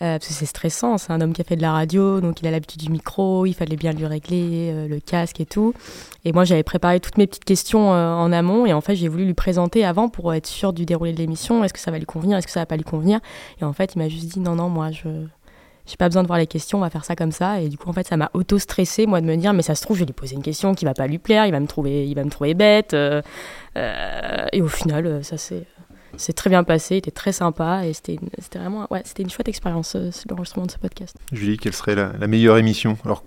Euh, parce que c'est stressant, c'est un homme qui a fait de la radio, donc il a l'habitude du micro, il fallait bien lui régler euh, le casque et tout. Et moi j'avais préparé toutes mes petites questions en amont et en fait j'ai voulu lui présenter avant pour être sûr du déroulé de l'émission. Est-ce que ça va lui convenir, est-ce que ça va pas lui convenir? Et en fait il m'a juste dit non non moi je j'ai pas besoin de voir les questions, on va faire ça comme ça. Et du coup, en fait, ça m'a auto-stressé, moi, de me dire, mais ça se trouve, je vais lui poser une question qui va pas lui plaire, il va me trouver, il va me trouver bête. Euh, euh, et au final, euh, ça s'est c'est très bien passé, il était très sympa et c'était vraiment ouais, c'était une chouette expérience l'enregistrement de ce podcast. Julie, quelle serait la, meilleure émission alors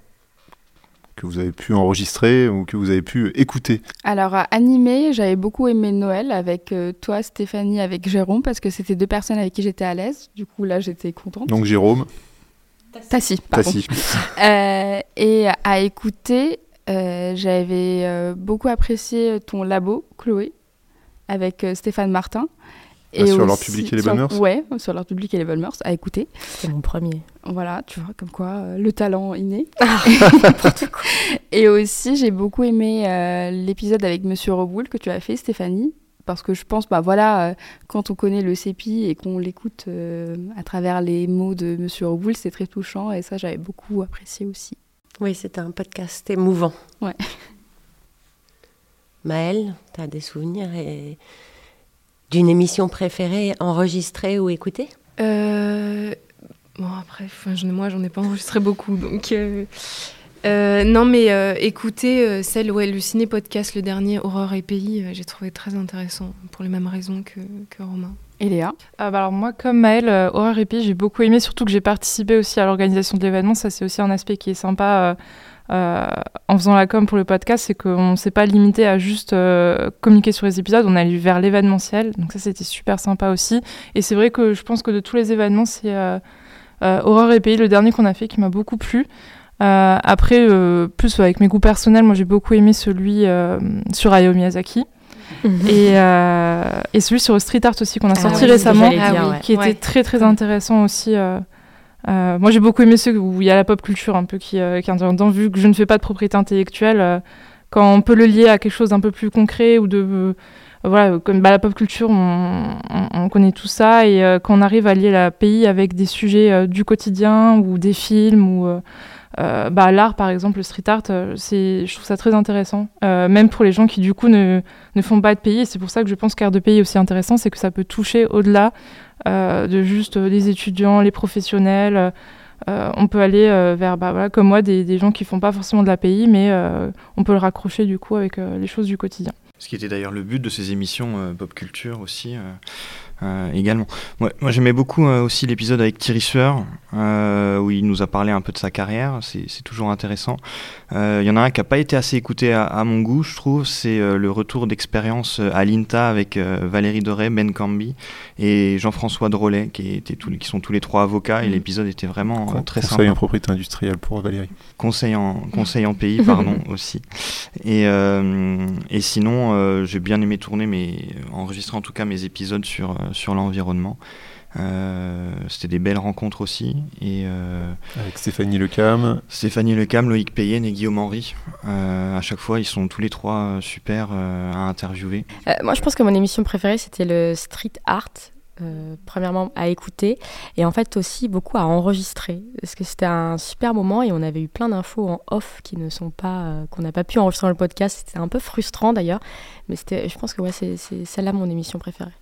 que vous avez pu enregistrer ou que vous avez pu écouter? Alors à animer, j'avais beaucoup aimé Noël avec toi Stéphanie, avec Jérôme parce que c'était deux personnes avec qui j'étais à l'aise. Du coup là j'étais contente. Donc Jérôme Tassi, pardon. Euh, et à écouter, euh, j'avais euh, beaucoup apprécié ton labo, Chloé, avec Stéphane Martin. Ah, sur leur public et les bonnes mœurs Ouais, sur leur public et les bonnes mœurs, à écouter. C'est mon premier. Voilà, tu vois, comme quoi, le talent inné. et aussi, j'ai beaucoup aimé l'épisode avec Monsieur Roboul que tu as fait, Stéphanie, parce que je pense, bah voilà, euh, quand on connaît le CEPI et qu'on l'écoute euh, à travers les mots de Monsieur Roboul, c'est très touchant et ça, j'avais beaucoup apprécié aussi. Oui, c'était un podcast émouvant. Ouais. Maëlle, tu as des souvenirs d'une émission préférée enregistrée ou écoutée? Euh... Bon, après, moi, j'en ai pas enregistré beaucoup, donc... Euh, euh, non, mais euh, écoutez, euh, celle, ouais, le ciné-podcast, le dernier, Horreur et Pays, j'ai trouvé très intéressant, pour les mêmes raisons que, que Romain. Et Léa? Ah, bah Alors moi, comme Maëlle, Horreur et Pays, j'ai beaucoup aimé, surtout que j'ai participé aussi à l'organisation de l'événement, ça c'est aussi un aspect qui est sympa en faisant la com pour le podcast, c'est qu'on ne s'est pas limité à juste communiquer sur les épisodes, on allé vers l'événementiel, donc ça c'était super sympa aussi. Et c'est vrai que je pense que de tous les événements, c'est Horreur et Pays, le dernier qu'on a fait, qui m'a beaucoup plu. Euh, après, euh, plus avec mes goûts personnels, moi j'ai beaucoup aimé celui euh, sur Hayao Miyazaki. Mhm. et, et, celui sur Street Art aussi qu'on a ah sorti récemment, qui était très très intéressant aussi. moi j'ai beaucoup aimé ceux où il y a la pop culture un peu qui, qui est intéressant, vu que je ne fais pas de propriété intellectuelle, quand on peut le lier à quelque chose d'un peu plus concret ou de voilà, comme bah, la pop culture, on, on, connaît tout ça. Et quand on arrive à lier la pays avec des sujets du quotidien ou des films ou euh, bah, l'art, par exemple, le street art, euh, c'est, je trouve ça très intéressant. Euh, même pour les gens qui, du coup, ne, font pas de pays. C'est pour ça que je pense qu'art de pays est aussi intéressant, c'est que ça peut toucher au-delà de juste les étudiants, les professionnels. on peut aller vers, bah, comme moi, des, gens qui font pas forcément de la pays, mais on peut le raccrocher, du coup, avec les choses du quotidien. Ce qui était d'ailleurs le but de ces émissions pop culture aussi. Également. moi, j'aimais beaucoup euh, aussi l'épisode avec Thierry Sueur, euh, où il nous a parlé un peu de sa carrière, c'est toujours intéressant. Il y en a un qui n'a pas été assez écouté à, mon goût, je trouve, c'est le retour d'expérience à l'INTA avec Valérie Doré, Ben Cambi et Jean-François Drolet, qui, étaient tous, qui sont tous les trois avocats, et mmh. l'épisode était vraiment très sympa. Conseil en propriété industrielle pour Valérie. Conseil en, conseil en pays, pardon, aussi. Et, et sinon, j'ai bien aimé tourner, mais enregistrer en tout cas mes épisodes sur sur l'environnement. Euh, c'était des belles rencontres aussi. Et, euh, Avec Stéphanie Lecam. Stéphanie Lecam, Loïc Payen et Guillaume Henry. Euh, à chaque fois, ils sont tous les trois super à interviewer. moi, je pense que mon émission préférée, c'était le street art. premièrement à écouter et en fait aussi beaucoup à enregistrer parce que c'était un super moment et on avait eu plein d'infos en off qui ne sont pas qu'on n'a pas pu enregistrer dans le podcast c'était un peu frustrant d'ailleurs mais c'était je pense que ouais c'est celle-là mon émission préférée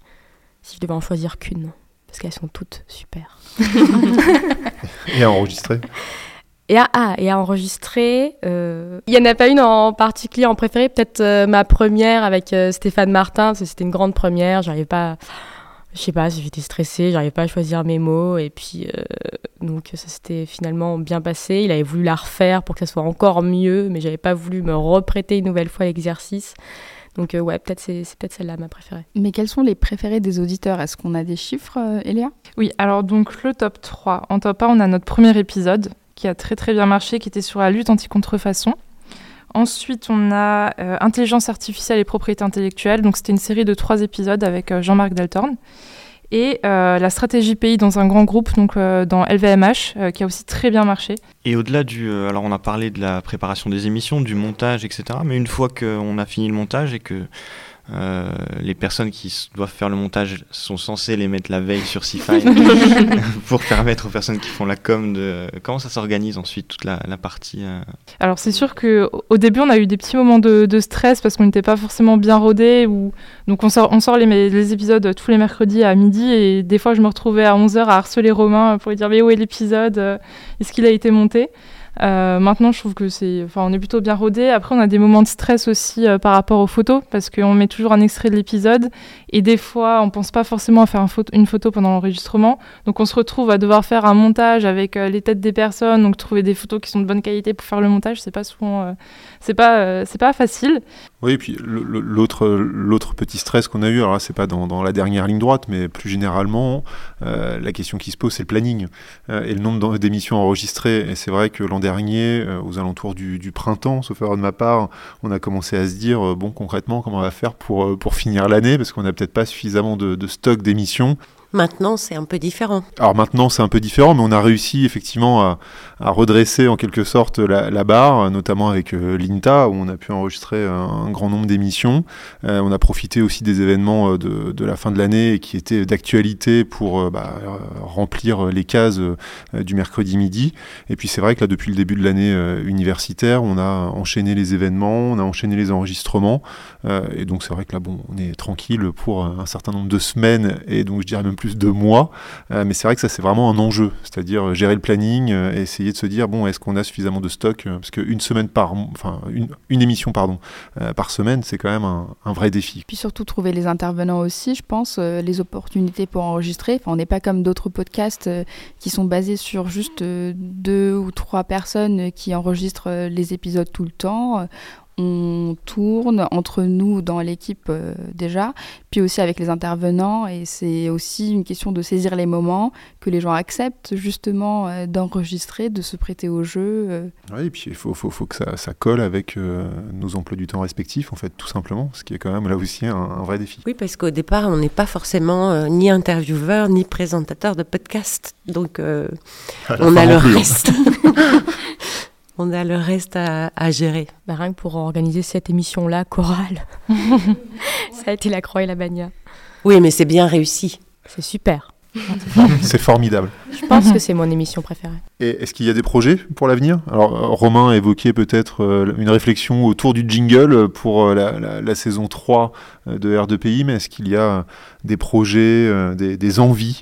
si je devais en choisir qu'une, parce qu'elles sont toutes super. et à enregistrer et à, ah, et à enregistrer. Euh, il n'y en a pas une en particulier en préféré, peut-être euh, ma première avec euh, Stéphane Martin, c'était une grande première, j'arrivais pas, je sais pas, j'étais stressée, j'arrivais pas à choisir mes mots, et puis donc ça s'était finalement bien passé. Il avait voulu la refaire pour que ça soit encore mieux, mais j'avais pas voulu me reprêter une nouvelle fois l'exercice. Donc euh, ouais, peut-être c'est, peut-être celle-là ma préférée. Mais quels sont les préférés des auditeurs? Est-ce qu'on a des chiffres, euh, Eléa? Oui, alors donc le top 3. En top 1, on a notre premier épisode qui a très très bien marché, qui était sur la lutte anti-contrefaçon. Ensuite, on a euh, Intelligence artificielle et propriété intellectuelle. Donc, c'était une série de trois épisodes avec Jean-Marc Deltorne et euh, la stratégie pays dans un grand groupe, donc euh, dans LVMH, euh, qui a aussi très bien marché. Et au-delà du... alors on a parlé de la préparation des émissions, du montage, etc. Mais une fois qu'on a fini le montage et que euh, les personnes qui doivent faire le montage sont censées les mettre la veille sur CFI pour permettre aux personnes qui font la com de comment ça s'organise ensuite toute la, partie. Euh Alors c'est sûr que au début on a eu des petits moments de, stress parce qu'on n'était pas forcément bien rodé ou donc on sort on sort les, les, épisodes tous les mercredis à midi et des fois je me retrouvais à 11h à harceler Romain pour lui dire mais où est l'épisode? Est-ce qu'il a été monté? Euh, maintenant, je trouve que c'est, enfin, on est plutôt bien rodé. Après, on a des moments de stress aussi euh, par rapport aux photos parce qu'on met toujours un extrait de l'épisode et des fois, on pense pas forcément à faire une photo pendant l'enregistrement. Donc, on se retrouve à devoir faire un montage avec euh, les têtes des personnes, donc trouver des photos qui sont de bonne qualité pour faire le montage, c'est pas souvent, c'est pas, c'est pas facile. Oui, et puis l'autre, l'autre petit stress qu'on a eu, alors c'est pas dans, la dernière ligne droite, mais plus généralement, la question qui se pose, c'est le planning et le nombre d'émissions enregistrées. Et c'est vrai que l'an dernier, euh, aux alentours du, printemps, sauf erreur de ma part, on a commencé à se dire, euh, bon, concrètement, comment on va faire pour, euh, pour finir l'année, parce qu'on n'a peut-être pas suffisamment de, de stock d'émissions. Maintenant, c'est un peu différent. Alors maintenant, c'est un peu différent, mais on a réussi effectivement à, redresser en quelque sorte la, barre, notamment avec euh, l'INTA, où on a pu enregistrer un, grand nombre d'émissions. Euh, on a profité aussi des événements euh, de, la fin de l'année qui étaient d'actualité pour bah, remplir les cases du mercredi midi. Et puis c'est vrai que là, depuis le début de l'année universitaire, on a enchaîné les événements, on a enchaîné les enregistrements. et donc c'est vrai que là, bon, on est tranquille pour un certain nombre de semaines, et donc je dirais même plus de mois. Euh, mais c'est vrai que ça, c'est vraiment un enjeu, c'est-à-dire euh, gérer le planning, euh, essayer de se dire, bon, est-ce qu'on a suffisamment de stock Parce qu'une semaine par, enfin, une, émission, pardon, par semaine, c'est quand même un, vrai défi. Puis surtout trouver les intervenants aussi, je pense, les opportunités pour enregistrer. Enfin, on n'est pas comme d'autres podcasts qui sont basés sur juste deux ou trois personnes qui enregistrent les épisodes tout le temps on tourne entre nous dans l'équipe euh, déjà, puis aussi avec les intervenants. Et c'est aussi une question de saisir les moments, que les gens acceptent justement euh, d'enregistrer, de se prêter au jeu. Euh. Oui, et puis il faut, faut, que ça, colle avec nos emplois du temps respectifs, en fait, tout simplement, ce qui est quand même là aussi un, vrai défi. Oui, parce qu'au départ, on n'est pas forcément ni intervieweur, ni présentateur de podcast. Donc, on a le hein. reste. on a le reste à, à gérer. Bah, rien que pour organiser cette émission-là, chorale, ça a été la croix et la bannière. Oui, mais c'est bien réussi. C'est super. C'est formidable. Je pense que c'est mon émission préférée. Et est-ce qu'il y a des projets pour l'avenir? Alors, euh, Romain a évoqué peut-être euh, une réflexion autour du jingle pour euh, la, la- la saison 3 euh, de R2PI, mais est-ce qu'il y a des projets, des, des envies?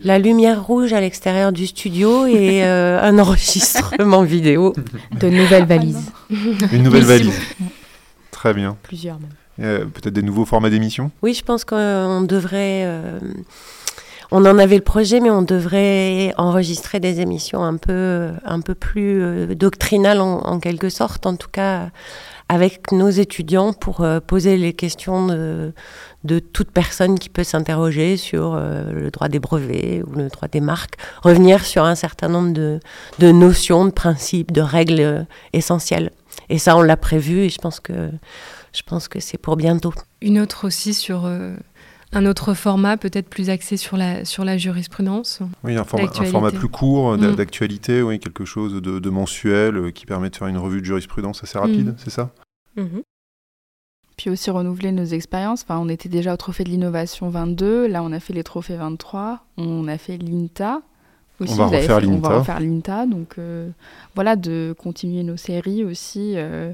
La lumière rouge à l'extérieur du studio et euh, un enregistrement vidéo. De nouvelles valises. Une nouvelle valise Très bien. Plusieurs même. Euh, peut-être des nouveaux formats d'émissions? Oui, je pense qu'on devrait. euh, on en avait le projet, mais on devrait enregistrer des émissions un peu, un peu plus euh, doctrinales en, en quelque sorte, en tout cas avec nos étudiants pour euh, poser les questions de, de toute personne qui peut s'interroger sur euh, le droit des brevets ou le droit des marques, revenir sur un certain nombre de, de notions, de principes, de règles euh, essentielles. Et ça, on l'a prévu et je pense que, je pense que c'est pour bientôt. Une autre aussi sur euh, un autre format, peut-être plus axé sur la, sur la jurisprudence. Oui, un format, un L'actualité. format plus court, Mm. d'actualité, oui, quelque chose de, de mensuel qui permet de faire une revue de jurisprudence assez rapide, Mm. c'est ça? Puis aussi renouveler nos expériences. Enfin, on était déjà au Trophée de l'Innovation 22, là on a fait les Trophées 23, on a fait l'INTA. Aussi, On va refaire fait- On l'INTA. va refaire l'INTA, donc euh, voilà, de continuer nos séries aussi, euh,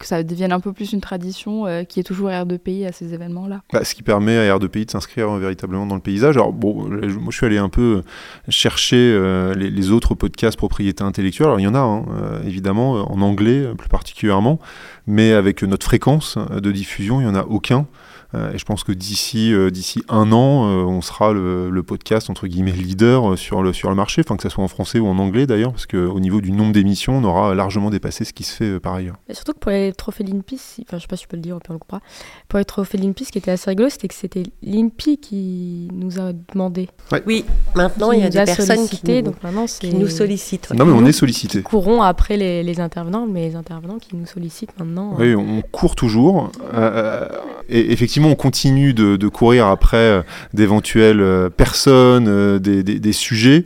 que ça devienne un peu plus une tradition euh, qui est toujours R2PI à ces événements-là. Bah, ce qui permet à R2PI de s'inscrire euh, véritablement dans le paysage. Alors, bon, moi, je suis allé un peu chercher euh, les, les autres podcasts propriété intellectuelle. Alors, il y en a, hein, évidemment, en anglais plus particulièrement, mais avec notre fréquence de diffusion, il n'y en a aucun. Euh, et je pense que d'ici euh, d'ici un an, euh, on sera le, le podcast entre guillemets leader sur le sur le marché, enfin que ça soit en français ou en anglais d'ailleurs, parce qu'au niveau du nombre d'émissions, on aura largement dépassé ce qui se fait euh, par ailleurs. Et surtout que pour les trophées l'INPI, si- enfin je sais pas si je peux le dire, on le comprend. Pour les trophées l'INPI, ce qui était assez rigolo, c'était que c'était l'INPI qui nous a demandé. Oui, maintenant il y a des personnes qui sollicité, nous, donc maintenant c'est qui nous sollicitent. ouais. Non, mais on est sollicité. courons après les, les intervenants, mais les intervenants qui nous sollicitent maintenant. Oui, on court toujours. Euh, et effectivement, on continue de, de courir après euh, d'éventuelles euh, personnes, euh, des, des- des sujets.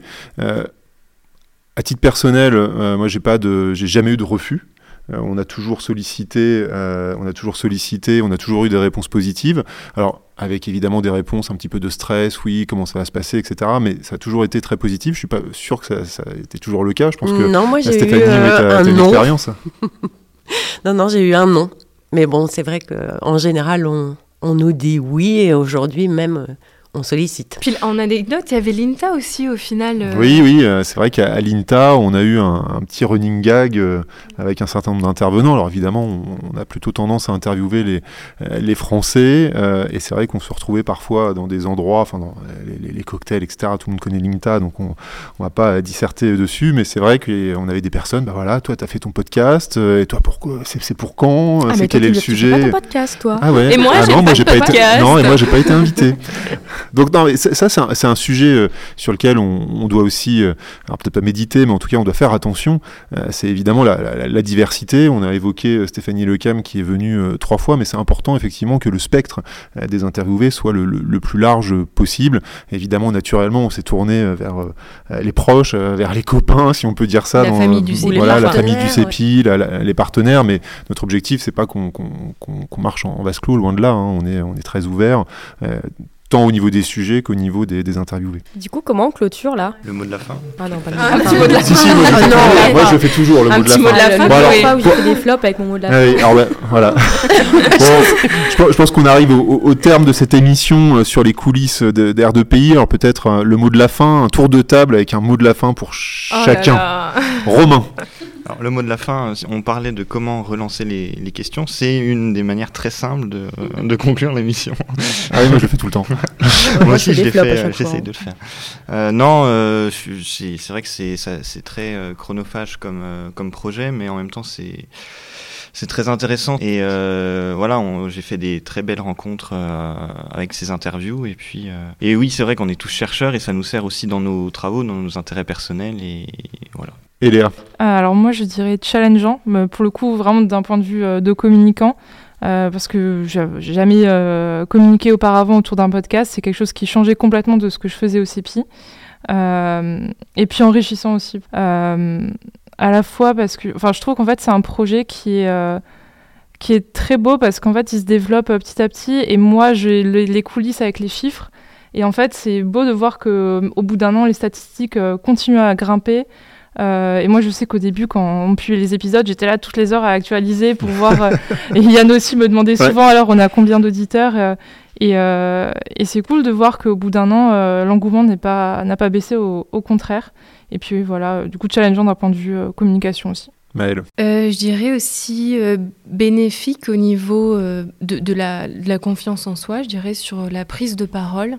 À titre personnel, moi, j'ai pas de, j'ai jamais eu de refus. On a toujours sollicité, euh, on a toujours sollicité, on a toujours eu des réponses positives. Alors, avec évidemment des réponses un petit peu de stress, oui, comment ça va se passer, etc. Mais ça a toujours été très positif. Je suis pas sûr que ça, ça a été toujours le cas. Je pense que Non, moi, j'ai eu, euh, un non. expérience. Non, non, j'ai eu un non. Mais bon, c'est vrai qu'en général, on, on nous dit oui et aujourd'hui même, euh, on sollicite. Puis en anecdote, il y avait l'INTA aussi au final. euh, Oui, oui, euh, c'est vrai qu'à l'INTA, on a eu un, un petit running gag euh, avec un certain nombre d'intervenants. Alors évidemment, on, on a plutôt tendance à interviewer les, euh, les Français, euh, et c'est vrai qu'on se retrouvait parfois dans des endroits, enfin dans les, les- les cocktails, etc. Tout le monde connaît l'INTA, donc on on va pas disserter dessus, mais c'est vrai qu'on avait des personnes, bah voilà, toi tu as fait ton podcast, euh, et toi pourquoi C'est c'est pour quand Ah, mais C'est toi, quel est le tu fais sujet pas ton podcast, toi. ah ouais. Et moi, Ah j'ai non, pas moi de j'ai pas été. podcast. Non, et moi j'ai pas été invité. Donc non, mais ça, c'est un, sujet euh, sur lequel on, on doit aussi, euh, alors peut-être pas méditer, mais en tout cas on doit faire attention. Euh, c'est évidemment la, la- la diversité. On a évoqué euh, Stéphanie Lecam qui est venue euh, trois fois, mais c'est important effectivement que le spectre des interviewés soit le, le- le plus large possible. Évidemment, naturellement, on s'est tourné vers les proches, vers les copains, si on peut dire ça. La dans, famille du CEPI. Voilà, la famille du CEPI, la- la- les partenaires, mais notre objectif, c'est pas qu'on marche en, en vase clos, loin de là. hein. On, est, on est très ouvert, tant au niveau des sujets qu'au niveau des, des interviewés. Du coup, comment on clôture là? Le mot de la fin? Ah non, pas le petit mot de la Si, si, moi, je, Ah fais non, ouais. moi, je fais toujours le mot de la petit fin. mot de la Ah, fin, Bon, alors, fois où j'ai fait des flops avec mon mot de la Ah fin? oui, alors, voilà. Bon, je, pense- je pense qu'on arrive au, au- au terme de cette émission euh, sur les coulisses de- d'R2PI. Alors peut-être euh, le mot de la fin, un tour de table avec un mot de la fin pour ch- Oh là chacun. là. Romain. Alors, le mot de la fin, euh, on parlait de comment relancer les, les questions. C'est une des manières très simples de, de conclure l'émission. Ah oui, moi je le fais tout le temps. Moi aussi, je l'ai fait, euh, j'essaie de le faire. Euh, non, euh, je- c'est c'est vrai que c'est très euh, chronophage comme, euh, comme projet, mais en même temps, c'est c'est très intéressant. Et euh, voilà, on- j'ai fait des très belles rencontres euh, avec ces interviews. Et puis, euh, et oui, c'est vrai qu'on est tous chercheurs et ça nous sert aussi dans nos travaux, dans nos intérêts personnels. Et. Et Léa. Euh, alors moi je dirais challengeant, mais pour le coup vraiment d'un point de vue euh, de communicant, euh, parce que j'ai jamais communiqué auparavant autour d'un podcast, c'est quelque chose qui changeait complètement de ce que je faisais au CEPI. Et puis enrichissant aussi. À la fois parce que, enfin, je trouve qu'en fait c'est un projet qui est qui est très beau parce qu'en fait il se développe petit à petit et moi j'ai le- les coulisses avec les chiffres et en fait c'est beau de voir que au bout d'un an les statistiques continuent à grimper. Euh, et moi, je sais qu'au début, quand on publiait les épisodes, j'étais là toutes les heures à actualiser pour voir. euh, et Yann aussi me demandait Ouais. souvent alors on a combien d'auditeurs euh, Et, euh, et c'est cool de voir qu'au bout d'un an, euh, l'engouement n'est pas n'a pas baissé, au, au contraire. Et puis voilà, du coup challengeant d'un point de vue euh, communication aussi. Maëlle. Euh, je dirais aussi euh, bénéfique au niveau euh, de, de la, de la confiance en soi, je dirais sur la prise de parole.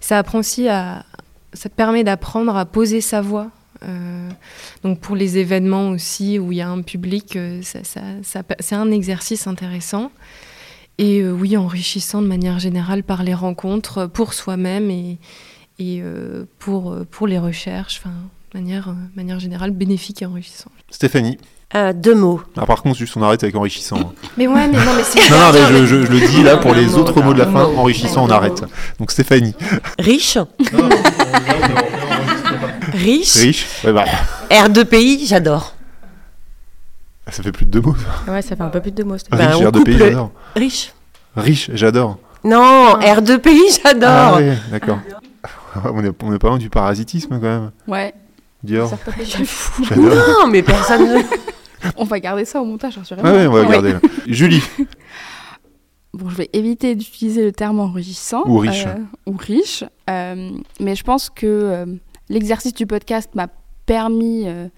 Ça apprend aussi à, ça te permet d'apprendre à poser sa voix. Euh, donc pour les événements aussi où il y a un public, euh, ça, ça- ça- c'est un exercice intéressant. Et euh, oui, enrichissant de manière générale par les rencontres pour soi-même et, et euh, pour, euh, pour les recherches, enfin, de manière, euh, manière générale, bénéfique et enrichissant. Stéphanie. Euh, deux mots. Ah, par contre, juste on arrête avec enrichissant. hein. Mais ouais, mais non, mais c'est. Non, non, mais je, je- je le dis là pour les mot, autres mots de la fin. mot. Enrichissant, on arrête. Donc Stéphanie. Riche. Riche. Riche. Ouais, bah, R2PI, j'adore. ça fait plus de deux mots. Ouais, ça fait un peu plus de deux mots. Bah, Riche, on R de coupe pays, le- j'adore. Riche. Riche, j'adore. Non, R2PI, j'adore. Ah ouais, d'accord. On est, on est pas loin du parasitisme quand même. Ouais. Dior. Ça J'adore. Non, mais personne ne. On va garder ça au montage, rassurez-moi. Ouais, ouais, on va Ouais. regarder. là. Julie. Bon, je vais éviter d'utiliser le terme enrichissant. Ou riche. euh, ou riche. euh, mais je pense que euh, l'exercice du podcast m'a permis euh,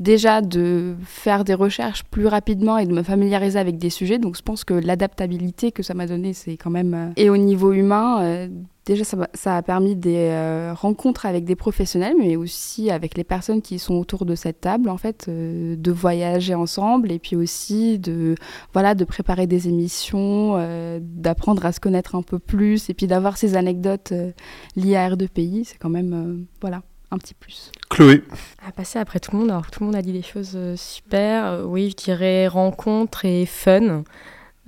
déjà de faire des recherches plus rapidement et de me familiariser avec des sujets. Donc je pense que l'adaptabilité que ça m'a donné, c'est quand même... euh, Et au niveau humain, euh, déjà ça, a permis des rencontres avec des professionnels, mais aussi avec les personnes qui sont autour de cette table, en fait, de voyager ensemble et puis aussi de voilà, de préparer des émissions, d'apprendre à se connaître un peu plus, et puis d'avoir ces anecdotes liées à R2PI, c'est quand même, voilà, un petit plus. Chloé. À passer après tout le monde, alors tout le monde a dit des choses euh, super. Euh, oui, je dirais rencontre et fun.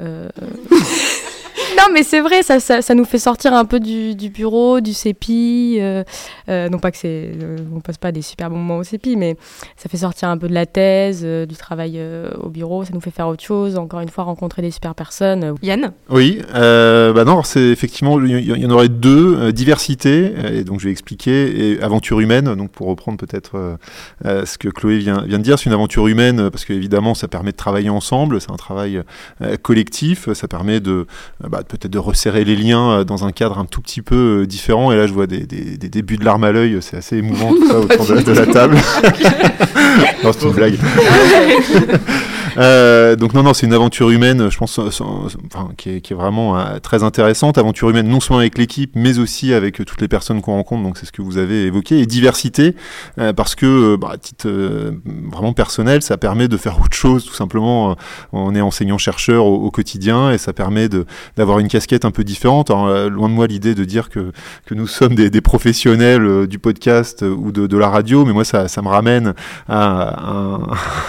Euh, non, mais c'est vrai, ça, ça, nous fait sortir un peu du, du bureau, du CEPI. euh, euh, non pas que c'est, euh, on passe pas des super bons moments au CEPI, mais ça fait sortir un peu de la thèse, euh, du travail au bureau. Ça nous fait faire autre chose. Encore une fois, rencontrer des super personnes. Yann? Oui, bah non, c'est effectivement, il y, y en aurait deux, diversité, et donc je vais expliquer, et aventure humaine, donc pour reprendre peut-être ce que Chloé vient, vient de dire, c'est une aventure humaine, parce qu'évidemment ça permet de travailler ensemble, c'est un travail collectif, ça permet de bah, peut-être de resserrer les liens euh, dans un cadre un tout petit peu euh, différent, et là je vois des, des- des débuts de larmes à l'œil, c'est assez émouvant tout ça autour de, de la table. non, c'est une blague. Euh, donc non, non, c'est une aventure humaine, je pense, sans- enfin, qui, est, vraiment euh, très intéressante. Aventure humaine non seulement avec l'équipe, mais aussi avec euh, toutes les personnes qu'on rencontre. Donc c'est ce que vous avez évoqué. Et diversité, euh, parce que, euh, bah, titre euh, vraiment personnel, ça permet de faire autre chose. Tout simplement, euh, on est enseignant-chercheur au, au quotidien et ça permet d'avoir une casquette un peu différente. Alors, euh, loin de moi l'idée de dire que que nous sommes des, professionnels euh, du podcast euh, ou de, la radio, mais moi ça, me ramène à,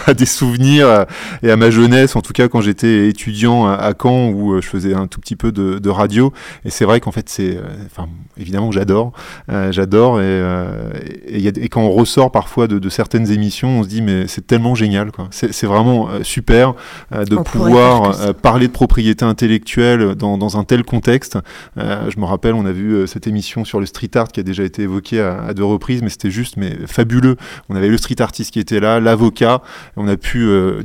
des souvenirs euh, et à ma jeunesse, en tout cas quand j'étais étudiant à, à Caen où euh, je faisais un tout petit peu de, de radio. Et c'est vrai qu'en fait c'est, euh, enfin évidemment j'adore, euh, j'adore et, euh, et, il y a- et quand on ressort parfois de, de certaines émissions, on se dit mais c'est tellement génial quoi. C'est vraiment super de On pouvoir parler de propriété intellectuelle dans, dans un tel contexte. Je me rappelle, on a vu cette émission sur le street art qui a déjà été évoquée à, à deux reprises, mais c'était juste mais fabuleux. On avait le street artiste qui était là, l'avocat, on a pu euh,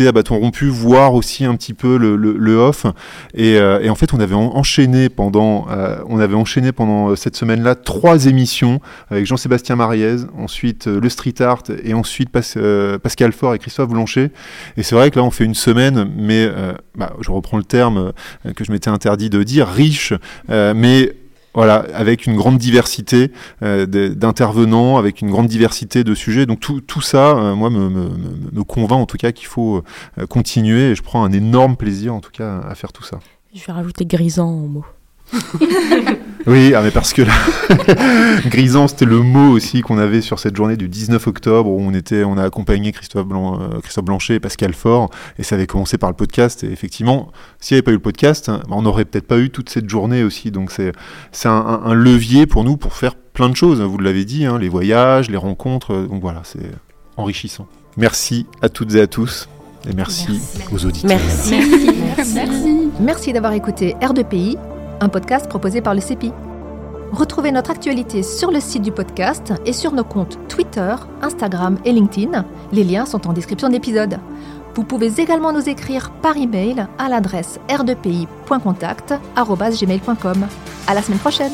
à bâton rompu, voir aussi un petit peu le, le, off. Et, euh, et en fait, on avait en- enchaîné pendant, euh, on avait enchaîné pendant euh, cette semaine-là trois émissions avec Jean-Sébastien Mariez, ensuite le street art et ensuite Pas- Pascal Faure et Christophe Blanchet. Et c'est vrai que là, on fait une semaine, mais bah, je reprends le terme que je m'étais interdit de dire, riche, mais voilà, avec une grande diversité euh, d'intervenants, avec une grande diversité de sujets. Donc tout, tout ça, euh, moi, me, me, me- me convainc en tout cas qu'il faut euh, continuer et je prends un énorme plaisir en tout cas à faire tout ça. Je vais rajouter grisant en mots. Oui, ah, mais parce que là, grisant, c'était le mot aussi qu'on avait sur cette journée du 19 octobre où on était, on a accompagné Christophe, euh, Christophe Blanchet et Pascal Faure, et ça avait commencé par le podcast. Et effectivement, s'il n'y avait pas eu le podcast, hein, on n'aurait peut-être pas eu toute cette journée aussi. Donc c'est, c'est un, un- un levier pour nous pour faire plein de choses. Vous l'avez dit, hein, les voyages, les rencontres. euh, Donc voilà, c'est enrichissant. Merci à toutes et à tous. Et merci, aux auditeurs. Merci. Merci. Merci d'avoir écouté R2PI, un podcast proposé par le CEPI. Retrouvez notre actualité sur le site du podcast et sur nos comptes Twitter, Instagram et LinkedIn. Les liens sont en description de l'épisode. Vous pouvez également nous écrire par email à l'adresse r2pi.contact@gmail.com. À la semaine prochaine.